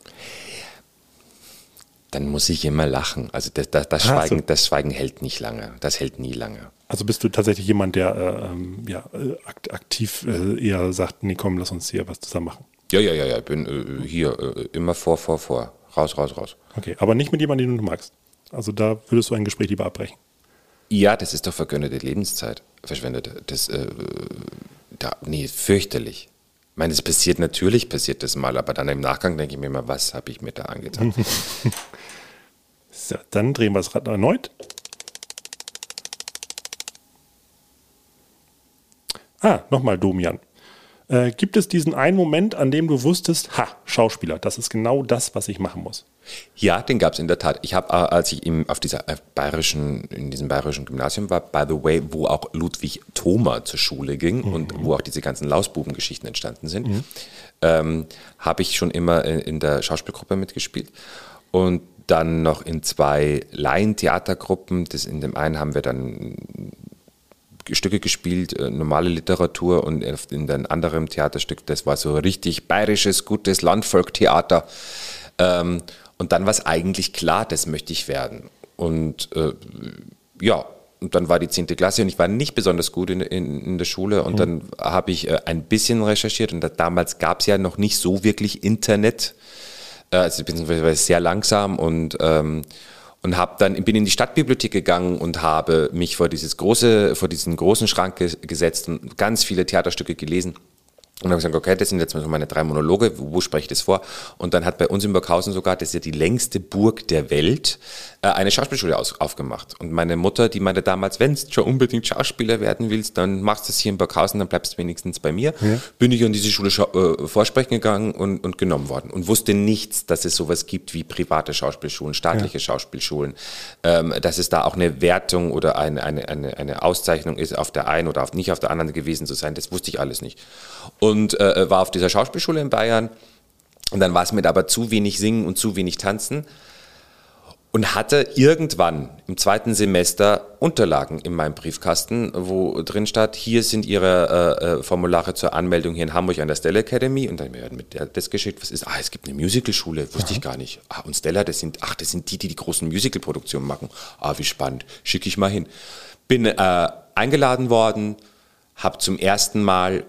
Dann muss ich immer lachen. Also das, das, das, Ah, Schweigen, so. das Schweigen hält nicht lange. Das hält nie lange. Also bist du tatsächlich jemand, der äh, ähm, ja, äh, akt aktiv äh, eher sagt, nee, komm, lass uns hier was zusammen machen. Ja, ja, ja, ja. Ich bin äh, hier äh, immer vor, vor, vor. Raus, raus, raus. Okay, aber nicht mit jemandem, den du magst. Also da würdest du ein Gespräch lieber abbrechen. Ja, das ist doch vergönnete Lebenszeit. Verschwendete. Das, äh, da, nee, fürchterlich. Ich meine, es passiert natürlich, passiert das mal, aber dann im Nachgang denke ich mir immer, was habe ich mir da angetan? So, dann drehen wir das Rad erneut. Ah, nochmal Domian. Äh, gibt es diesen einen Moment, an dem du wusstest, ha, Schauspieler, das ist genau das, was ich machen muss? Ja, den gab es in der Tat. Ich habe, äh, als ich im, auf dieser äh, bayerischen, in diesem bayerischen Gymnasium war, by the way, wo auch Ludwig Thoma zur Schule ging mhm. und wo auch diese ganzen Lausbuben-Geschichten entstanden sind, mhm. ähm, habe ich schon immer in, in der Schauspielgruppe mitgespielt. Und dann noch in zwei Laientheatergruppen. Das in dem einen haben wir dann Stücke gespielt, äh, normale Literatur und in dem anderen Theaterstück, das war so richtig bayerisches, gutes Landvolktheater. Ähm, und dann war es eigentlich klar, das möchte ich werden. Und äh, ja, und dann war die 10. Klasse und ich war nicht besonders gut in, in, in der Schule und mhm. dann habe ich äh, ein bisschen recherchiert und da, damals gab es ja noch nicht so wirklich Internet, also beziehungsweise sehr langsam und ähm, und habe dann bin in die Stadtbibliothek gegangen und habe mich vor dieses große vor diesen großen Schrank gesetzt und ganz viele Theaterstücke gelesen und dann habe ich gesagt, okay, das sind jetzt mal so meine drei Monologe, wo, wo spreche ich das vor? Und dann hat bei uns in Burghausen sogar, das ist ja die längste Burg der Welt, äh, eine Schauspielschule aus, aufgemacht. Und meine Mutter, die meinte damals, wenn du schon unbedingt Schauspieler werden willst, dann machst du es hier in Burghausen, dann bleibst du wenigstens bei mir. Ja. Bin ich an diese Schule äh, vorsprechen gegangen und, und genommen worden und wusste nichts, dass es sowas gibt wie private Schauspielschulen, staatliche ja. Schauspielschulen, ähm, dass es da auch eine Wertung oder eine, eine, eine, eine Auszeichnung ist, auf der einen oder auf, nicht auf der anderen gewesen zu sein. Das wusste ich alles nicht. Und äh, war auf dieser Schauspielschule in Bayern. Und dann war es mir aber zu wenig Singen und zu wenig Tanzen und hatte irgendwann im zweiten Semester Unterlagen in meinem Briefkasten, wo drin stand, hier sind Ihre äh, äh, Formulare zur Anmeldung hier in Hamburg an der Stella Academy und dann mir mit der das geschickt, was ist, ah, es gibt eine Musicalschule, wusste Aha. ich gar nicht. Ah, und Stella, das sind, ach, das sind die, die die großen Musicalproduktionen machen. Ah, wie spannend, schicke ich mal hin. Bin äh, eingeladen worden, habe zum ersten Mal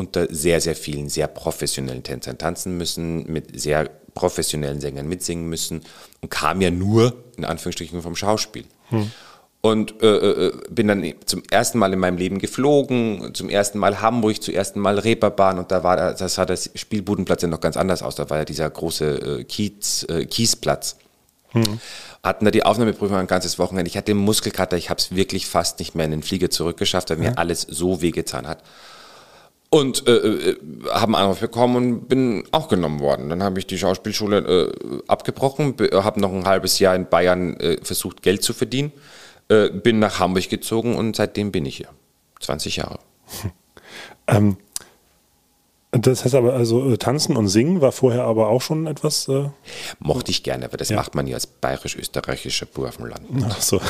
unter sehr, sehr vielen sehr professionellen Tänzern tanzen müssen, mit sehr professionellen Sängern mitsingen müssen und kam ja nur, in Anführungsstrichen, vom Schauspiel. Hm. Und äh, äh, bin dann zum ersten Mal in meinem Leben geflogen, zum ersten Mal Hamburg, zum ersten Mal Reeperbahn und da war das sah das Spielbudenplatz ja noch ganz anders aus. Da war ja dieser große äh, Kiez, äh, Kiesplatz. Hm. Hatten da die Aufnahmeprüfung ein ganzes Wochenende. Ich hatte Muskelkater, ich habe es wirklich fast nicht mehr in den Flieger zurückgeschafft, weil ja. mir alles so wehgetan hat. Und äh, äh, habe einen Anruf bekommen und bin auch genommen worden. Dann habe ich die Schauspielschule äh, abgebrochen, habe noch ein halbes Jahr in Bayern äh, versucht, Geld zu verdienen, äh, bin nach Hamburg gezogen und seitdem bin ich hier. 20 Jahre. ähm, das heißt aber, also äh, Tanzen und Singen war vorher aber auch schon etwas. Äh Mochte ich gerne, aber das ja. macht man ja als bayerisch-österreichischer Burfenland. Ach so.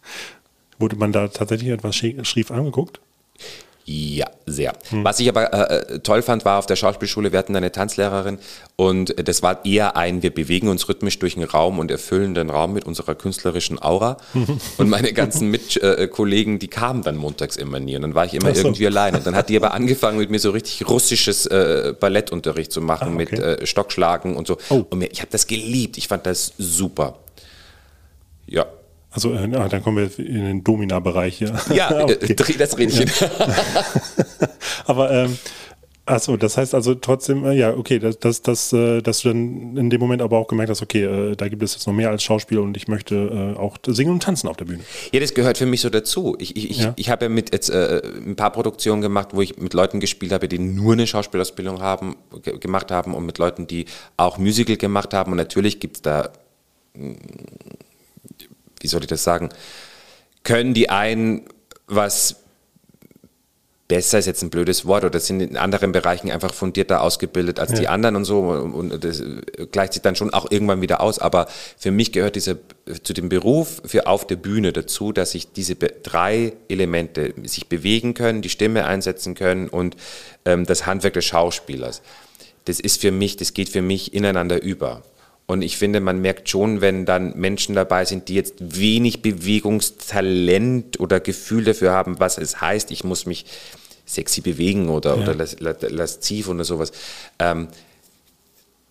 Wurde man da tatsächlich etwas schief angeguckt? Ja, sehr. Hm. Was ich aber äh, toll fand, war auf der Schauspielschule, wir hatten eine Tanzlehrerin und das war eher ein, wir bewegen uns rhythmisch durch den Raum und erfüllen den Raum mit unserer künstlerischen Aura. und meine ganzen Mitkollegen, die kamen dann montags immer nie und dann war ich immer so. irgendwie allein. Und dann hat die aber angefangen, mit mir so richtig russisches äh, Ballettunterricht zu machen, ah, okay. mit äh, Stockschlagen und so. Oh. Und mir, ich habe das geliebt, ich fand das super. Ja, also äh, dann kommen wir in den Domina-Bereich hier. Ja, äh, okay. dreh das Rädchen. Aber ähm, Achso, das heißt also trotzdem, äh, ja, okay, dass, dass, dass, äh, dass du dann in dem Moment aber auch gemerkt hast, okay, äh, da gibt es jetzt noch mehr als Schauspiel und ich möchte äh, auch singen und tanzen auf der Bühne. Ja, das gehört für mich so dazu. Ich, ich, ja. ich, ich habe ja mit jetzt äh, ein paar Produktionen gemacht, wo ich mit Leuten gespielt habe, die nur eine Schauspielausbildung haben, gemacht haben und mit Leuten, die auch Musical gemacht haben. Und natürlich gibt es da wie soll ich das sagen, können die einen was besser ist jetzt ein blödes Wort oder sind in anderen Bereichen einfach fundierter ausgebildet als ja. die anderen und so und das gleicht sich dann schon auch irgendwann wieder aus. Aber für mich gehört dieser zu dem Beruf für auf der Bühne dazu, dass sich diese drei Elemente sich bewegen können, die Stimme einsetzen können und ähm, das Handwerk des Schauspielers. Das ist für mich, das geht für mich ineinander über. Und ich finde, man merkt schon, wenn dann Menschen dabei sind, die jetzt wenig Bewegungstalent oder Gefühl dafür haben, was es heißt, ich muss mich sexy bewegen oder, ja. oder lasziv oder sowas. Ähm,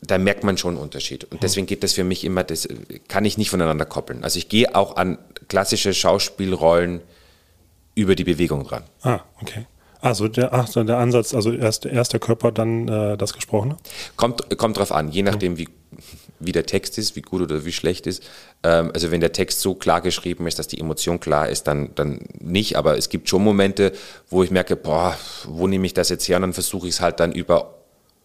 da merkt man schon einen Unterschied. Und deswegen geht das für mich immer, das kann ich nicht voneinander koppeln. Also ich gehe auch an klassische Schauspielrollen über die Bewegung dran. Ah, okay. Also der, ach, der Ansatz, also erst, erst der Körper, dann äh, das Gesprochene? Kommt, kommt drauf an, je nachdem, wie wie der Text ist, wie gut oder wie schlecht ist. Ähm, also wenn der Text so klar geschrieben ist, dass die Emotion klar ist, dann, dann nicht. Aber es gibt schon Momente, wo ich merke, boah, wo nehme ich das jetzt her? Und dann versuche ich es halt dann über,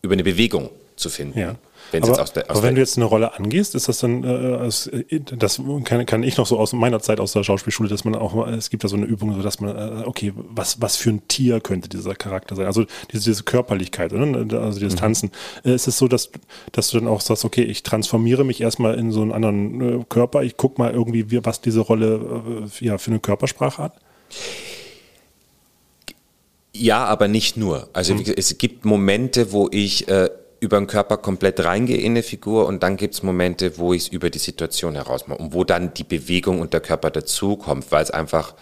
über eine Bewegung zu finden. Ja. Wenn's Aber, jetzt aber wenn du jetzt eine Rolle angehst, ist das dann, äh, als- das kann, kann ich noch so aus meiner Zeit aus der Schauspielschule, dass man auch, es gibt da so eine Übung, so dass man, äh, okay, was, was für ein Tier könnte dieser Charakter sein? Also diese, diese Körperlichkeit, oder? also Mhm. dieses Tanzen. Äh, Ist es so, dass, dass du dann auch sagst, okay, ich transformiere mich erstmal in so einen anderen äh, Körper, ich guck mal irgendwie, wie, was diese Rolle äh, ja, für eine Körpersprache hat? Ja, aber nicht nur. Also gesagt, es gibt Momente, wo ich äh, über den Körper komplett reingehe in eine Figur und dann gibt es Momente, wo ich es über die Situation heraus mache und wo dann die Bewegung und der Körper dazukommt, weil es einfach,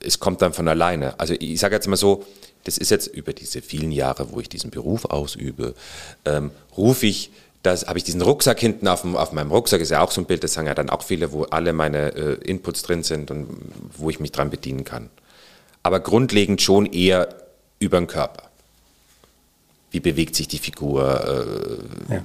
es kommt dann von alleine. Also ich sage jetzt mal so, das ist jetzt über diese vielen Jahre, wo ich diesen Beruf ausübe, ähm, rufe ich das habe ich diesen Rucksack hinten auf, dem, auf meinem Rucksack, ist ja auch so ein Bild, das sagen ja dann auch viele, wo alle meine äh, Inputs drin sind und wo ich mich dran bedienen kann aber grundlegend schon eher über den Körper. Wie bewegt sich die Figur? Äh, Ja.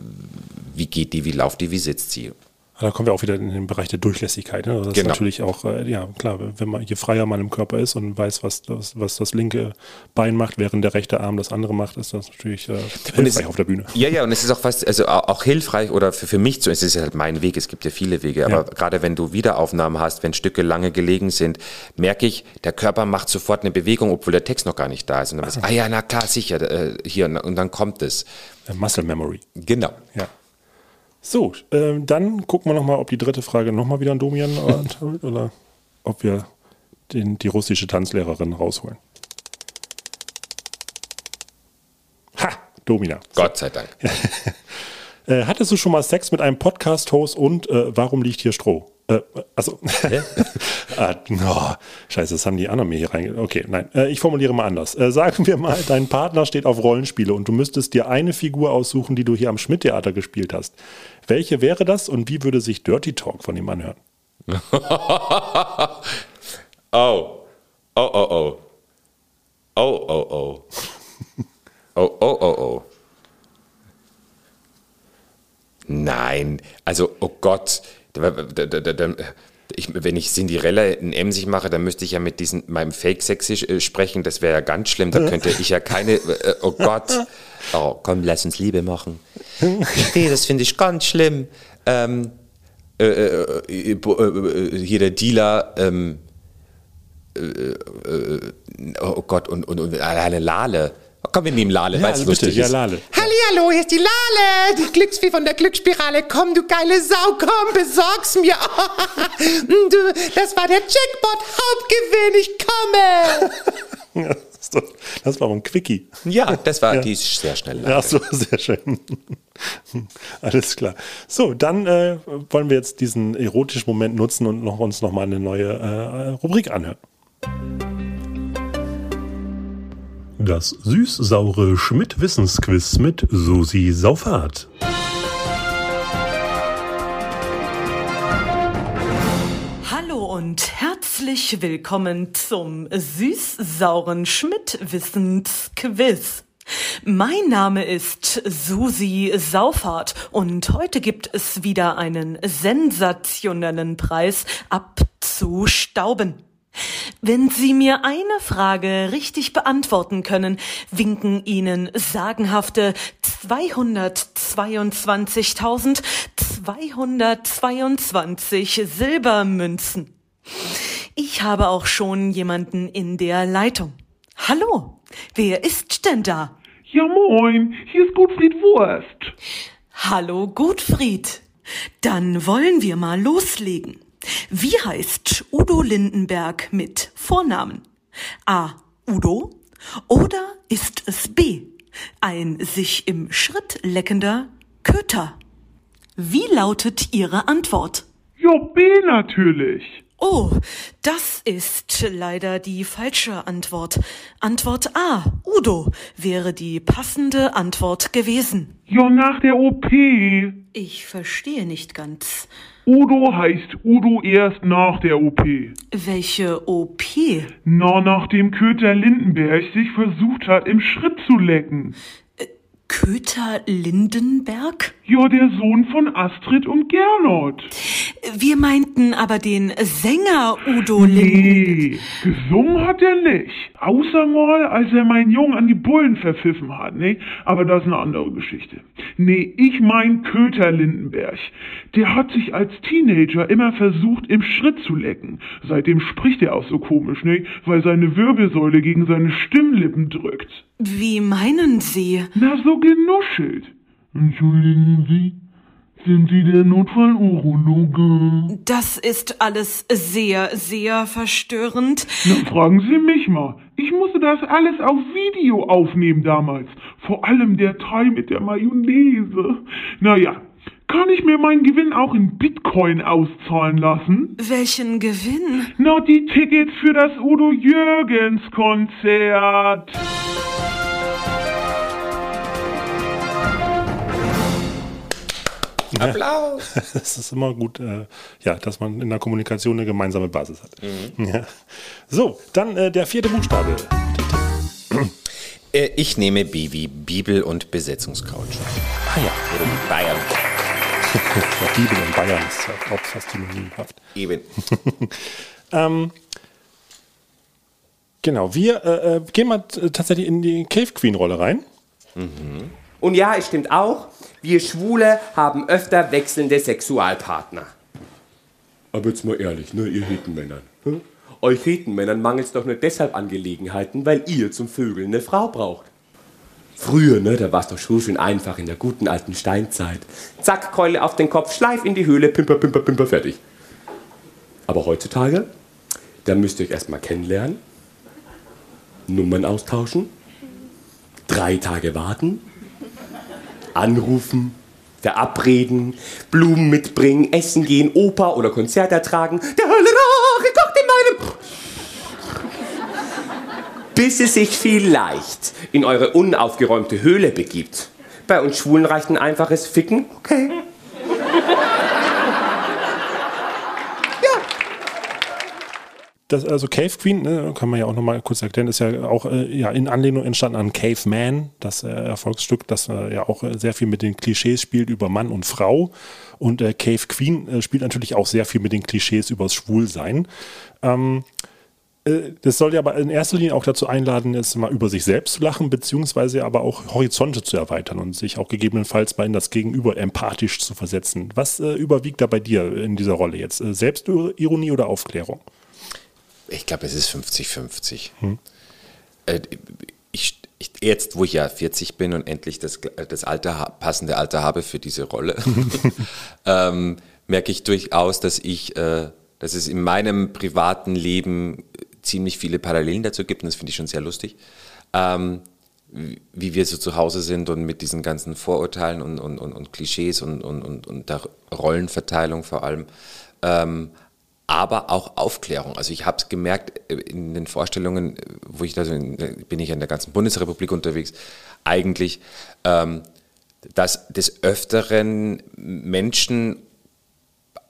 Wie geht die? Wie lauft die? Wie sitzt sie? Da kommen wir auch wieder in den Bereich der Durchlässigkeit. Ne? Also Das ist Genau. natürlich auch, äh, ja klar, wenn man, je freier man im Körper ist und weiß, was das, was das linke Bein macht, während der rechte Arm das andere macht, ist das natürlich äh, hilfreich auf der Bühne. Ja, ja, und es ist auch fast, also au- auch hilfreich oder für, für mich, zu, es ist halt mein Weg, es gibt ja viele Wege, aber Ja. gerade wenn du Wiederaufnahmen hast, wenn Stücke lange gelegen sind, merke ich, der Körper macht sofort eine Bewegung, obwohl der Text noch gar nicht da ist. Und dann weiß ich, ah ja, na klar, sicher, äh, hier, und dann kommt es. Muscle Memory. Genau. Ja. So, ähm, dann gucken wir nochmal, ob die dritte Frage nochmal wieder an Domian anholt oder ob wir den, die russische Tanzlehrerin rausholen. Ha, Domina. Gott sei Dank. Äh, hattest du schon mal Sex mit einem Podcast-Host und äh, warum liegt hier Stroh? Äh, also, ah, no, scheiße, das haben die anderen mir hier reinge... Okay, nein, äh, ich formuliere mal anders. Äh, sagen wir mal, dein Partner steht auf Rollenspiele und du müsstest dir eine Figur aussuchen, die du hier am Schmidt-Theater gespielt hast. Welche wäre das und wie würde sich Dirty Talk von ihm anhören? Oh. Oh, oh, oh. Oh, oh, oh. Oh, oh, oh, oh. Nein, also, oh Gott. Ich, wenn ich Cinderella in Emsig mache, dann müsste ich ja mit diesem, meinem Fake-Sächsisch äh, sprechen. Das wäre ja ganz schlimm. Da könnte ich ja keine, äh, oh Gott. Oh, komm, lass uns Liebe machen. Nee, das finde ich ganz schlimm. Ähm, äh, äh, äh, äh, äh, hier der Dealer, ähm, oh Gott, und, und, und eine Lale. Komm, wir nehmen Lale, weil es also bitte, lustig ja, ist. Lale. Hallihallo, hier ist die Lale, die Glücksfee von der Glücksspirale. Komm, du geile Sau, komm, besorg's mir. du, das war der Jackpot, Hauptgewinn, ich komme. Ja, das doch- Das war ein Quickie. Ja, das war, Ja. die ist sehr schnell. Ja, so, sehr schön. Alles klar. So, dann äh, wollen wir jetzt diesen erotischen Moment nutzen und noch, uns nochmal eine neue äh, Rubrik anhören. Das süß-saure Schmidt-Wissensquiz mit Susi Saufahrt. Hallo und herzlich willkommen zum süß-sauren Schmidt-Wissensquiz. Mein Name ist Susi Saufahrt und heute gibt es wieder einen sensationellen Preis abzustauben. Wenn Sie mir eine Frage richtig beantworten können, winken Ihnen sagenhafte 222.222 Silbermünzen. Ich habe auch schon jemanden in der Leitung. Hallo, wer ist denn da? Ja moin, hier ist Gutfried Wurst. Hallo Gutfried. Dann wollen wir mal loslegen. Wie heißt Udo Lindenberg mit Vornamen? A. Udo oder ist es B. Ein sich im Schritt leckender Köter? Wie lautet Ihre Antwort? Ja, B natürlich. Oh, das ist leider die falsche Antwort. Antwort A. Udo wäre die passende Antwort gewesen. Ja, nach der OP. Ich verstehe nicht ganz. Udo heißt Udo erst nach der OP. Welche OP? Na, nachdem Köter Lindenberg sich versucht hat, im Schritt zu lecken. Köter Lindenberg? Ja, der Sohn von Astrid und Gernot. Wir meinten aber den Sänger Udo Lindenberg. Nee, gesungen hat er nicht. Außer mal, als er meinen Jungen an die Bullen verpfiffen hat, ne? Aber das ist eine andere Geschichte. Nee, ich mein Köter Lindenberg. Der hat sich als Teenager immer versucht, im Schritt zu lecken. Seitdem spricht er auch so komisch, ne? Weil seine Wirbelsäule gegen seine Stimmlippen drückt. Wie meinen Sie? Na, so genuschelt. Entschuldigen Sie, sind Sie der Notfallurologe? Das ist alles sehr, sehr verstörend. Na, fragen Sie mich mal. Ich musste das alles auf Video aufnehmen damals. Vor allem der Teil mit der Mayonnaise. Naja, kann ich mir meinen Gewinn auch in Bitcoin auszahlen lassen? Welchen Gewinn? Na, die Tickets für das Udo Jürgens Konzert. Applaus! Das ist immer gut, äh, ja, dass man in der Kommunikation eine gemeinsame Basis hat. Ja. So, dann äh, der vierte Buchstabe. Äh, ich nehme B wie Bibel und Besetzungscouch. Ah ja, Oder Bayern. ja Bibel in Bayern ist ja auch fast synonymhaft. Eben. Ähm, genau, wir äh, äh, gehen mal tatsächlich in die Cave Queen Rolle rein. Und ja, es stimmt auch, wir Schwule haben öfter wechselnde Sexualpartner. Aber jetzt mal ehrlich, ne, ihr Hetenmännern. Hm? Euch Hetenmännern mangelt es doch nur deshalb an Gelegenheiten, weil ihr zum Vögeln eine Frau braucht. Früher, ne, da war's doch schon schön einfach in der guten alten Steinzeit. Zack, Keule auf den Kopf, Schleif in die Höhle, Pimper, pimper, pimper, fertig. Aber heutzutage, da müsst ihr euch erstmal kennenlernen, Nummern austauschen, drei Tage warten, anrufen, verabreden, Blumen mitbringen, essen gehen, Oper oder Konzert ertragen. Der Hölle Rache kocht in meinem... Bis es sich vielleicht in eure unaufgeräumte Höhle begibt. Bei uns Schwulen reicht ein einfaches Ficken, okay. Das, also Cave Queen, ne, kann man ja auch nochmal kurz erklären, ist ja auch äh, ja, in Anlehnung entstanden an Caveman, das äh, Erfolgsstück, das äh, ja auch äh, sehr viel mit den Klischees spielt über Mann und Frau. Und äh, Cave Queen äh, spielt natürlich auch sehr viel mit den Klischees übers Schwulsein. Ähm, äh, das soll ja aber in erster Linie auch dazu einladen, jetzt mal über sich selbst zu lachen, beziehungsweise aber auch Horizonte zu erweitern und sich auch gegebenenfalls bei das Gegenüber empathisch zu versetzen. Was überwiegt da bei dir in dieser Rolle jetzt? Selbstironie oder Aufklärung? Ich glaube, es ist 50-50. Äh, ich, ich, jetzt, wo ich ja 40 bin und endlich das, das Alter, passende Alter habe für diese Rolle, ähm, merke ich durchaus, dass ich, äh, dass es in meinem privaten Leben ziemlich viele Parallelen dazu gibt und das finde ich schon sehr lustig. Ähm, wie wie wir so zu Hause sind und mit diesen ganzen Vorurteilen und, und, und, und Klischees und, und, und, und der Rollenverteilung vor allem. Ähm, aber auch Aufklärung. Also ich habe es gemerkt äh, in den Vorstellungen, äh, wo ich da so in, äh, bin ich in der ganzen Bundesrepublik unterwegs, eigentlich, ähm, dass des Öfteren Menschen,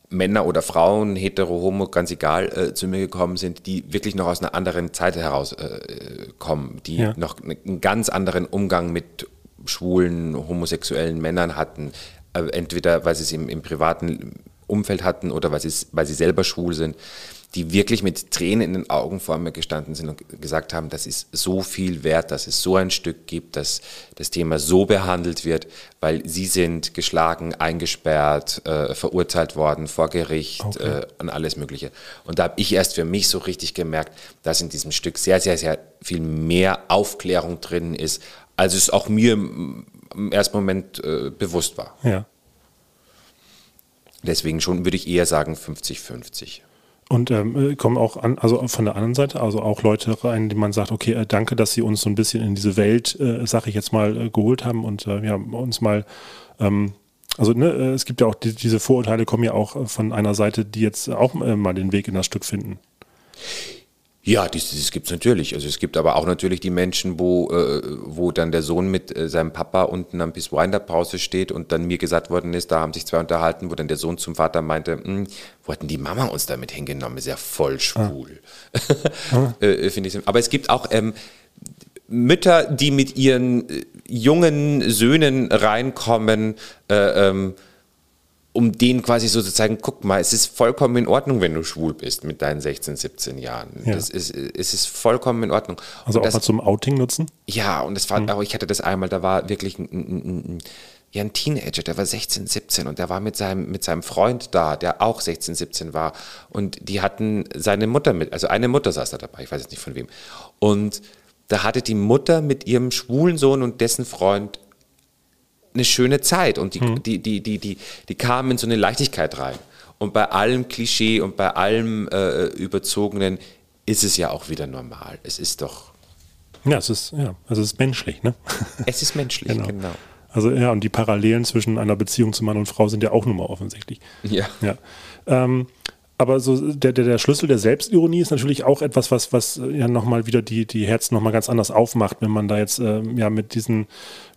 Männer oder Frauen, hetero, homo, ganz egal, äh, zu mir gekommen sind, die wirklich noch aus einer anderen Zeit heraus äh, die Ja. noch einen ganz anderen Umgang mit schwulen, homosexuellen Männern hatten, entweder weil sie es im, im privaten Umfeld hatten oder weil, sie, weil sie selber schwul sind, die wirklich mit Tränen in den Augen vor mir gestanden sind und gesagt haben, das ist so viel wert, dass es so ein Stück gibt, dass das Thema so behandelt wird, weil sie sind geschlagen, eingesperrt, äh, verurteilt worden vor Gericht Okay. äh, und alles Mögliche. Und da habe ich erst für mich so richtig gemerkt, dass in diesem Stück sehr, sehr, sehr viel mehr Aufklärung drin ist, als es auch mir im ersten Moment äh, bewusst war. Ja. Deswegen schon würde ich eher sagen 50-50. Und ähm, äh, kommen auch an, also von der anderen Seite, also auch Leute rein, die man sagt, okay, äh, danke, dass sie uns so ein bisschen in diese Welt, äh, sag ich jetzt mal, äh, geholt haben und äh, ja, uns mal, ähm, also ne, äh, es gibt ja auch die, diese Vorurteile kommen ja auch äh, von einer Seite, die jetzt auch mal den Weg in das Stück finden. Ja, das, das gibt es natürlich. Also es gibt aber auch natürlich die Menschen, wo, äh, wo dann der Sohn mit äh, seinem Papa unten am Pissoir in der Pause steht und dann mir gesagt worden ist, da haben sich zwei unterhalten, wo dann der Sohn zum Vater meinte, "Hm, wo hat denn die Mama uns damit hingenommen? Ist ja voll schwul. äh, Finde ich. Aber es gibt auch ähm, Mütter, die mit ihren äh, jungen Söhnen reinkommen, äh, ähm, um denen quasi so zu zeigen, guck mal, es ist vollkommen in Ordnung, wenn du schwul bist mit deinen 16, 17 Jahren. Ja. Das ist, es ist vollkommen in Ordnung. Also Und auch das, mal zum Outing nutzen? ja, und es war auch, ich hatte das einmal, da war wirklich ein, ein, ein, ein, ja, ein Teenager, der war 16, 17 und der war mit seinem, mit seinem Freund da, der auch 16, 17 war. Und die hatten seine Mutter mit, also eine Mutter saß da dabei, ich weiß jetzt nicht von wem. Und da hatte die Mutter mit ihrem schwulen Sohn und dessen Freund eine schöne Zeit und die, die, die, die, die, die kamen in so eine Leichtigkeit rein. Und bei allem Klischee und bei allem äh, Überzogenen ist es ja auch wieder normal. Es ist doch, Ja, es ist, ja, also es ist menschlich, ne? es ist menschlich, Genau. genau. Also ja, und die Parallelen zwischen einer Beziehung zu Mann und Frau sind ja auch nun mal offensichtlich. Ja. Ja. Ähm, aber so der, der, der Schlüssel der Selbstironie ist natürlich auch etwas, was, was äh, ja nochmal wieder die, die Herzen nochmal ganz anders aufmacht, wenn man da jetzt ähm, ja mit diesen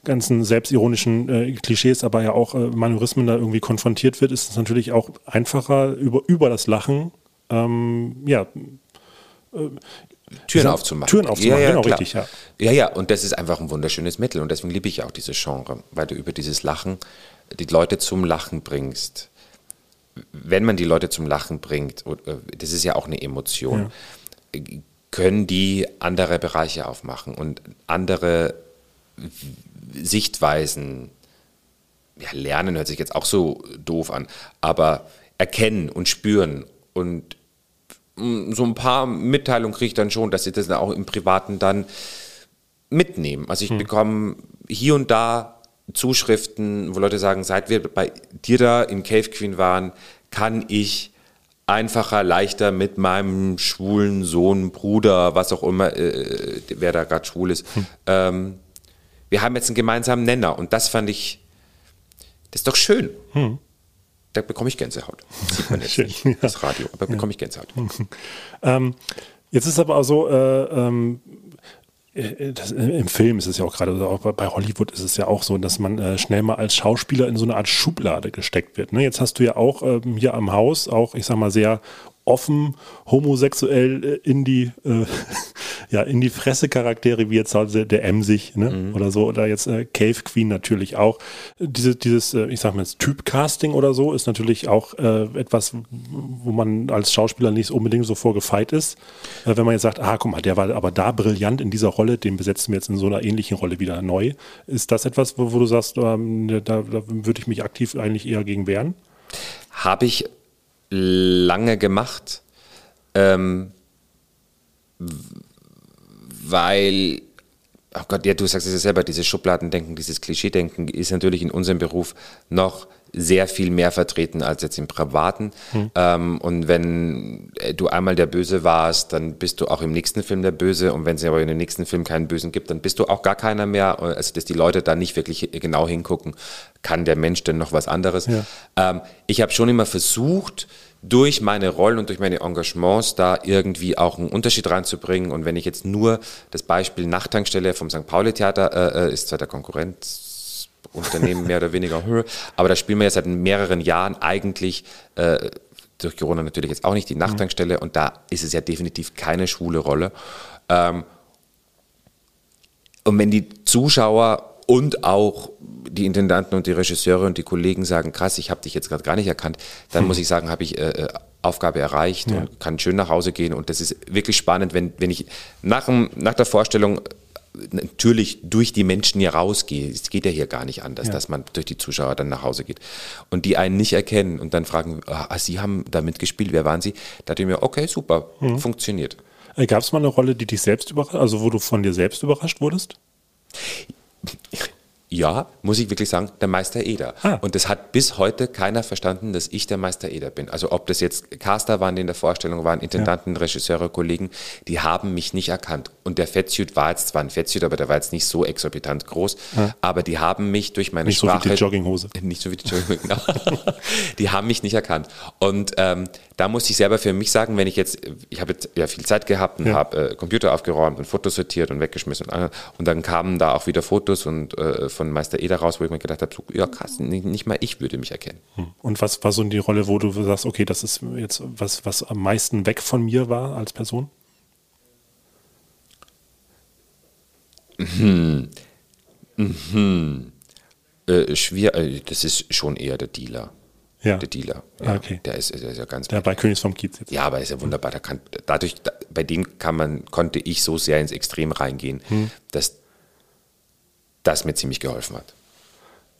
ganzen selbstironischen äh, Klischees, aber ja auch äh, Manörismen da irgendwie konfrontiert wird, ist es natürlich auch einfacher, über, über das Lachen ähm, ja, Türen Ja, aufzumachen. Türen aufzumachen, genau, klar. richtig, ja. Ja, ja, und das ist einfach ein wunderschönes Mittel und deswegen liebe ich auch dieses Genre, weil du über dieses Lachen die Leute zum Lachen bringst. Wenn man die Leute zum Lachen bringt, äh, das ist ja auch eine Emotion, können die andere Bereiche aufmachen und andere Sichtweisen ja, lernen hört sich jetzt auch so doof an, aber erkennen und spüren und so ein paar Mitteilungen kriege ich dann schon, dass sie das dann auch im Privaten dann mitnehmen. Also ich bekomme hier und da Zuschriften, wo Leute sagen, seit wir bei dir da in Cave Queen waren, kann ich einfacher, leichter mit meinem schwulen Sohn, Bruder, was auch immer, äh, wer da gerade schwul ist, ähm, wir haben jetzt einen gemeinsamen Nenner und das fand ich, das ist doch schön. Da bekomme ich Gänsehaut. Sieht man jetzt Schön, nicht, ja. das Radio, aber bekomme ich Gänsehaut. Ähm, jetzt ist aber auch so, äh, ähm, äh, das, äh, im Film ist es ja auch gerade, also auch bei Hollywood ist es ja auch so, dass man äh, schnell mal als Schauspieler in so eine Art Schublade gesteckt wird. Ne? Jetzt hast du ja auch ähm, hier am Haus, auch ich sag mal sehr offen, homosexuell äh, in die äh, ja in die Fresse Charaktere wie jetzt halt der Emsig ne? oder so oder jetzt äh, Cave Queen natürlich auch. Diese dieses äh, ich sag mal jetzt Typcasting oder so ist natürlich auch äh, etwas wo man als Schauspieler nicht unbedingt so vorgefeit ist. Äh, wenn man jetzt sagt ah guck mal der war aber da brillant in dieser Rolle den besetzen wir jetzt in so einer ähnlichen Rolle wieder neu. Ist das etwas wo, wo du sagst ähm, da, da würde ich mich aktiv eigentlich eher gegen wehren? Habe ich lange gemacht, ähm, weil, oh Gott, ja, du sagst es ja selber, dieses Schubladendenken, dieses Klischeedenken ist natürlich in unserem Beruf noch sehr viel mehr vertreten als jetzt im Privaten. Ähm, und wenn äh, du einmal der Böse warst, dann bist du auch im nächsten Film der Böse. Und wenn es aber in dem nächsten Film keinen Bösen gibt, dann bist du auch gar keiner mehr. Also, dass die Leute da nicht wirklich genau hingucken, kann der Mensch denn noch was anderes? Ähm, ich habe schon immer versucht, durch meine Rollen und durch meine Engagements da irgendwie auch einen Unterschied reinzubringen. Und wenn ich jetzt nur das Beispiel Nachttankstelle vom St. Pauli Theater äh, äh, ist zwar der Konkurrenzunternehmen mehr oder weniger, höher, aber da spielen wir jetzt seit mehreren Jahren eigentlich äh, durch Corona natürlich jetzt auch nicht die Nachttankstelle und da ist es ja definitiv keine schwule Rolle. Ähm, und wenn die Zuschauer und auch die Intendanten und die Regisseure und die Kollegen sagen, krass, ich habe dich jetzt gerade gar nicht erkannt, dann muss ich sagen, habe ich äh, äh, Aufgabe erreicht und kann schön nach Hause gehen. Und das ist wirklich spannend, wenn, wenn ich nach, nach der Vorstellung natürlich durch die Menschen hier rausgehe. Es geht ja hier gar nicht anders, dass man durch die Zuschauer dann nach Hause geht. Und die einen nicht erkennen und dann fragen, ah, Sie haben da mitgespielt, wer waren Sie? Da dachte ich mir, okay, super, funktioniert. äh, gab es mal eine Rolle die dich selbst überrascht also wo du von dir selbst überrascht wurdest Ja, muss ich wirklich sagen, der Meister Eder. Ah. Und das hat bis heute keiner verstanden, dass ich der Meister Eder bin. Also ob das jetzt Caster waren, die in der Vorstellung waren, Intendanten, Regisseure, Kollegen, die haben mich nicht erkannt. Und der Fettsuit war jetzt zwar ein Fettsuit, aber der war jetzt nicht so exorbitant groß. Aber die haben mich durch meine Nicht so wie Sprache... die Jogginghose. Nicht so wie die Jogginghose, genau. die haben mich nicht erkannt. Und ähm, da muss ich selber für mich sagen, wenn ich jetzt, ich habe jetzt ja viel Zeit gehabt und Ja. habe äh, Computer aufgeräumt und Fotos sortiert und weggeschmissen. Und, und dann kamen da auch wieder Fotos und äh, von Meister Eder raus, wo ich mir gedacht habe, so, ja krass, nicht, nicht mal ich würde mich erkennen. Und was war so die Rolle, wo du sagst, okay, das ist jetzt was, was am meisten weg von mir war als Person? Mhm. Mhm. Äh, schwer, äh, das ist schon eher der Dealer. Ja. Der Dealer. Ah, okay. Der ist, der ist ja ganz. Der bei Königs vom Kiez jetzt. Ja, aber ist ja wunderbar. Da kann, dadurch, da, bei dem kann man, konnte ich so sehr ins Extrem reingehen, Hm. dass das mir ziemlich geholfen hat.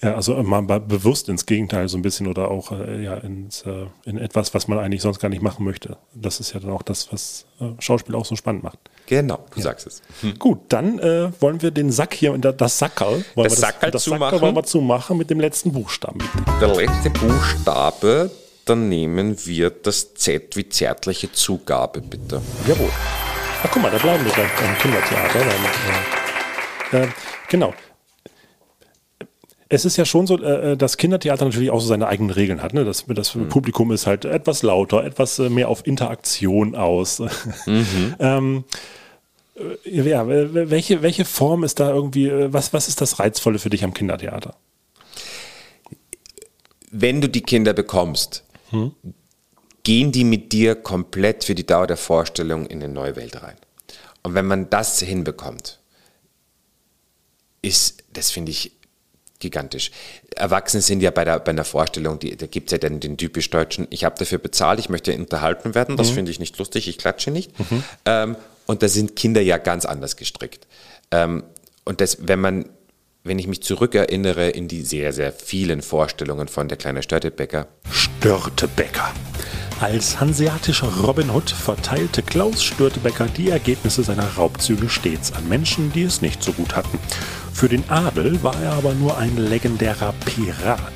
Ja, also mal be- bewusst ins Gegenteil so ein bisschen oder auch äh, ja, ins, äh, in etwas, was man eigentlich sonst gar nicht machen möchte. Das ist ja dann auch das, was äh, Schauspiel auch so spannend macht. Genau, du sagst es. Gut, dann äh, wollen wir den Sack hier, das Sackerl, wollen Das wir Sackerl das zumachen? Sackerl wollen wir zumachen mit dem letzten Buchstaben. Der letzte Buchstabe, dann nehmen wir das Z wie zärtliche Zugabe, bitte. Jawohl. Ach, guck mal, da bleiben wir gleich beim Kindertheater. Dann, äh, äh, genau. Es ist ja schon so, äh, dass Kindertheater natürlich auch so seine eigenen Regeln hat. Ne? Das, das Publikum ist halt etwas lauter, etwas äh, mehr auf Interaktion aus. ähm, äh, ja, äh, welche, welche Form ist da irgendwie, äh, was, was ist das Reizvolle für dich am Kindertheater? Wenn du die Kinder bekommst, gehen die mit dir komplett für die Dauer der Vorstellung in eine neue Welt rein. Und wenn man das hinbekommt, ist, das finde ich gigantisch. Erwachsene sind ja bei, der, bei einer Vorstellung, die, da gibt es ja den, den typisch deutschen, ich habe dafür bezahlt, ich möchte unterhalten werden, das Mhm. finde ich nicht lustig, ich klatsche nicht. Ähm, und da sind Kinder ja ganz anders gestrickt. Ähm, und das, wenn man, wenn ich mich zurückerinnere in die sehr, sehr vielen Vorstellungen von der kleine Störtebecker, Störtebecker. Als hanseatischer Robin Hood verteilte Klaus Störtebecker die Ergebnisse seiner Raubzüge stets an Menschen, die es nicht so gut hatten. Für den Adel war er aber nur ein legendärer Pirat.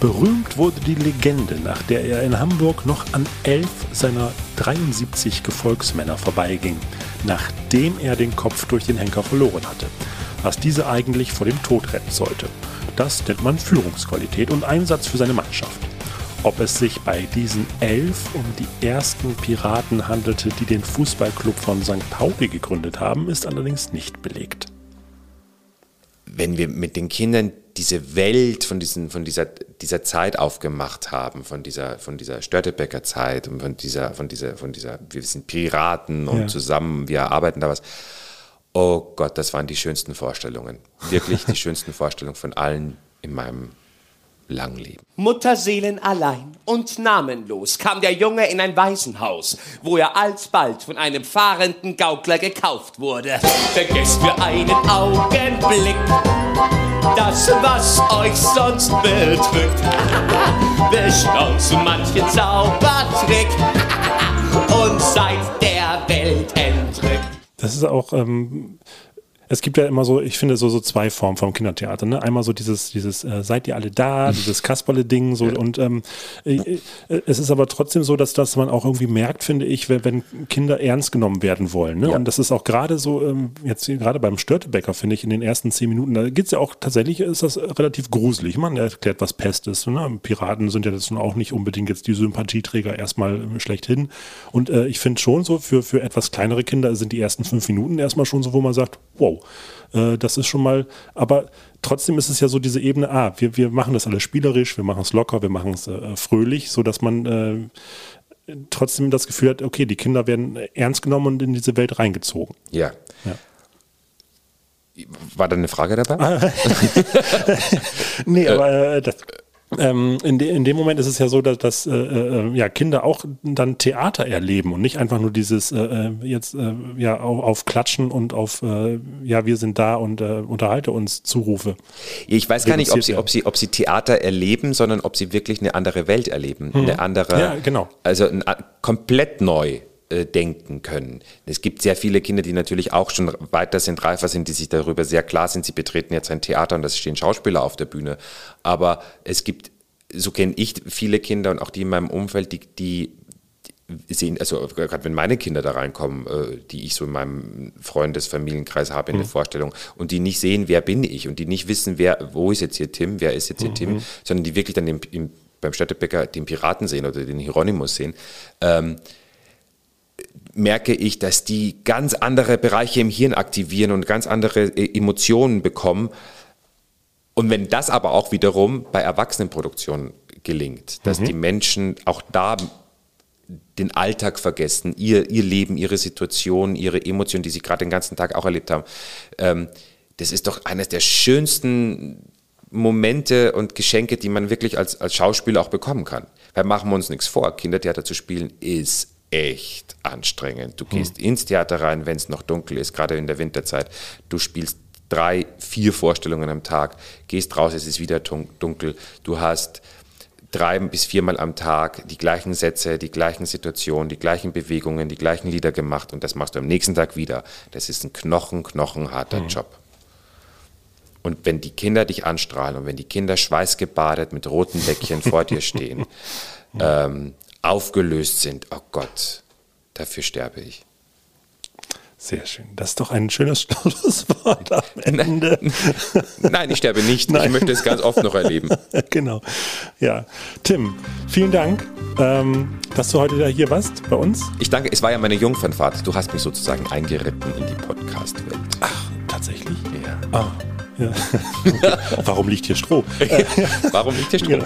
Berühmt wurde die Legende, nach der er in Hamburg noch an elf seiner 73 Gefolgsmänner vorbeiging, nachdem er den Kopf durch den Henker verloren hatte, was diese eigentlich vor dem Tod retten sollte. Das nennt man Führungsqualität und Einsatz für seine Mannschaft. Ob es sich bei diesen elf um die ersten Piraten handelte, die den Fußballclub von St. Pauli gegründet haben, ist allerdings nicht belegt. Wenn wir mit den Kindern diese Welt von, diesen, von dieser, dieser Zeit aufgemacht haben, von dieser, von dieser Störtebecker Zeit und von dieser, von dieser, von dieser, wir sind Piraten und Ja. zusammen, wir arbeiten da was. Oh Gott, das waren die schönsten Vorstellungen. Wirklich die schönsten Vorstellungen von allen in meinem langen Leben. Mutterseelen allein und namenlos kam der Junge in ein Waisenhaus, wo er alsbald von einem fahrenden Gaukler gekauft wurde. Vergesst für einen Augenblick das, was euch sonst betrügt. Bestaunt zu manchen Zaubertrick und seid der Welt entrückt. Das ist auch, ähm, es gibt ja immer so, ich finde so, so zwei Formen vom Kindertheater. Ne? Einmal so dieses, dieses äh, seid ihr alle da, dieses Kasperle-Ding so und ähm, äh, äh, es ist aber trotzdem so, dass, dass man auch irgendwie merkt, finde ich, wenn, wenn Kinder ernst genommen werden wollen. Ne? Und das ist auch gerade so, ähm, jetzt gerade beim Störtebecker, finde ich, in den ersten zehn Minuten, da geht's ja auch tatsächlich, ist das relativ gruselig. Man erklärt, was Pest ist. Ne? Piraten sind ja jetzt nun auch nicht unbedingt jetzt die Sympathieträger erstmal ähm, schlechthin. Und äh, ich finde schon so, für, für etwas kleinere Kinder sind die ersten fünf Minuten erstmal schon so, wo man sagt, wow, äh, das ist schon mal, aber trotzdem ist es ja so diese Ebene, ah, wir, wir machen das alles spielerisch, wir machen es locker, wir machen es äh, fröhlich, so dass man äh, trotzdem das Gefühl hat, okay, die Kinder werden ernst genommen und in diese Welt reingezogen. Ja. Ja. War da eine Frage dabei? Nee, aber äh, das, ähm, in, de, in dem Moment ist es ja so, dass, dass äh, äh, ja, Kinder auch dann Theater erleben und nicht einfach nur dieses äh, äh, jetzt äh, ja auf, auf Klatschen und auf äh, ja wir sind da und äh, unterhalte uns Zurufe. Ich weiß gar nicht, ob sie, ob, sie, ob sie Theater erleben, sondern ob sie wirklich eine andere Welt erleben. Mhm. Eine andere, Ja, genau. also ein, komplett neu äh, denken können. Es gibt sehr viele Kinder, die natürlich auch schon weiter sind, reifer sind, die sich darüber sehr klar sind, sie betreten jetzt ein Theater und da stehen Schauspieler auf der Bühne. Aber es gibt, so kenne ich viele Kinder und auch die in meinem Umfeld, die, die sehen, also gerade wenn meine Kinder da reinkommen, äh, die ich so in meinem Freundes-, Familienkreis habe in der Mhm. Vorstellung und die nicht sehen, wer bin ich und die nicht wissen, wer, wo ist jetzt hier Tim, wer ist jetzt hier Mhm. Tim, sondern die wirklich dann den, im, beim Städtebäcker den Piraten sehen oder den Hieronymus sehen, ähm, merke ich, dass die ganz andere Bereiche im Hirn aktivieren und ganz andere äh, Emotionen bekommen. Und wenn das aber auch wiederum bei Erwachsenenproduktionen gelingt, dass Mhm. die Menschen auch da den Alltag vergessen, ihr, ihr Leben, ihre Situation, ihre Emotionen, die sie gerade den ganzen Tag auch erlebt haben, ähm, das ist doch eines der schönsten Momente und Geschenke, die man wirklich als, als Schauspieler auch bekommen kann. Weil machen wir uns nichts vor, Kindertheater zu spielen ist echt anstrengend. Du gehst hm. ins Theater rein, wenn es noch dunkel ist, gerade in der Winterzeit. Du spielst drei, vier Vorstellungen am Tag, gehst raus, es ist wieder dunkel. Du hast drei bis viermal am Tag die gleichen Sätze, die gleichen Situationen, die gleichen Bewegungen, die gleichen Lieder gemacht und das machst du am nächsten Tag wieder. Das ist ein knochen, knochenharter mhm. Job. Und wenn die Kinder dich anstrahlen und wenn die Kinder schweißgebadet mit roten Deckchen vor dir stehen, ähm, aufgelöst sind, oh Gott, dafür sterbe ich. Sehr schön. Das ist doch ein schönes Schlusswort am Ende. Nein, ich sterbe nicht. Nein. Ich möchte es ganz oft noch erleben. genau. Ja. Tim, vielen Dank, ähm, dass du heute da hier warst bei uns. Ich danke. Es war ja meine Jungfernfahrt. Du hast mich sozusagen eingeritten in die Podcast-Welt. Ach, tatsächlich? Ja. Ah. Ja. Warum liegt hier Stroh? Warum liegt hier Stroh? Genau.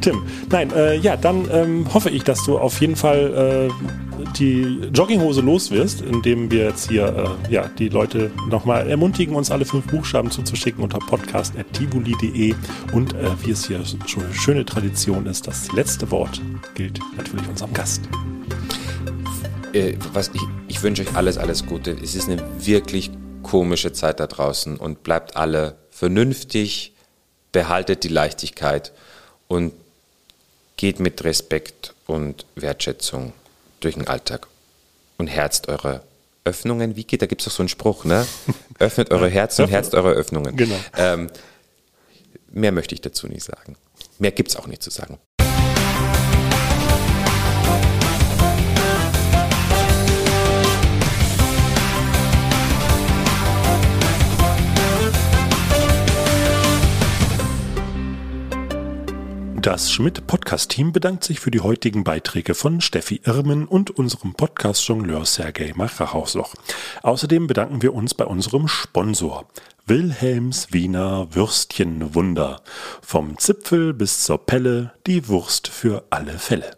Tim, nein, äh, ja, dann ähm, hoffe ich, dass du auf jeden Fall äh, die Jogginghose los wirst, indem wir jetzt hier äh, ja, die Leute nochmal ermutigen, uns alle fünf Buchstaben zuzuschicken unter podcast.tivoli.de und äh, wie es hier schon eine schöne Tradition ist, das letzte Wort gilt natürlich unserem Gast. Äh, was ich, ich wünsche euch alles, alles Gute. Es ist eine wirklich komische Zeit da draußen und bleibt alle vernünftig, behaltet die Leichtigkeit und geht mit Respekt und Wertschätzung durch den Alltag und herzt eure Öffnungen. Wie geht? Da gibt es doch so einen Spruch, ne? Öffnet eure Herzen und herzt eure Öffnungen. Genau. Ähm, mehr möchte ich dazu nicht sagen. Mehr gibt es auch nicht zu sagen. Das Schmidt-Podcast-Team bedankt sich für die heutigen Beiträge von Steffi Irmen und unserem Podcast-Jongleur Sergei Machachausoch. Außerdem bedanken wir uns bei unserem Sponsor Wilhelms Wiener Würstchenwunder. Vom Zipfel bis zur Pelle die Wurst für alle Fälle.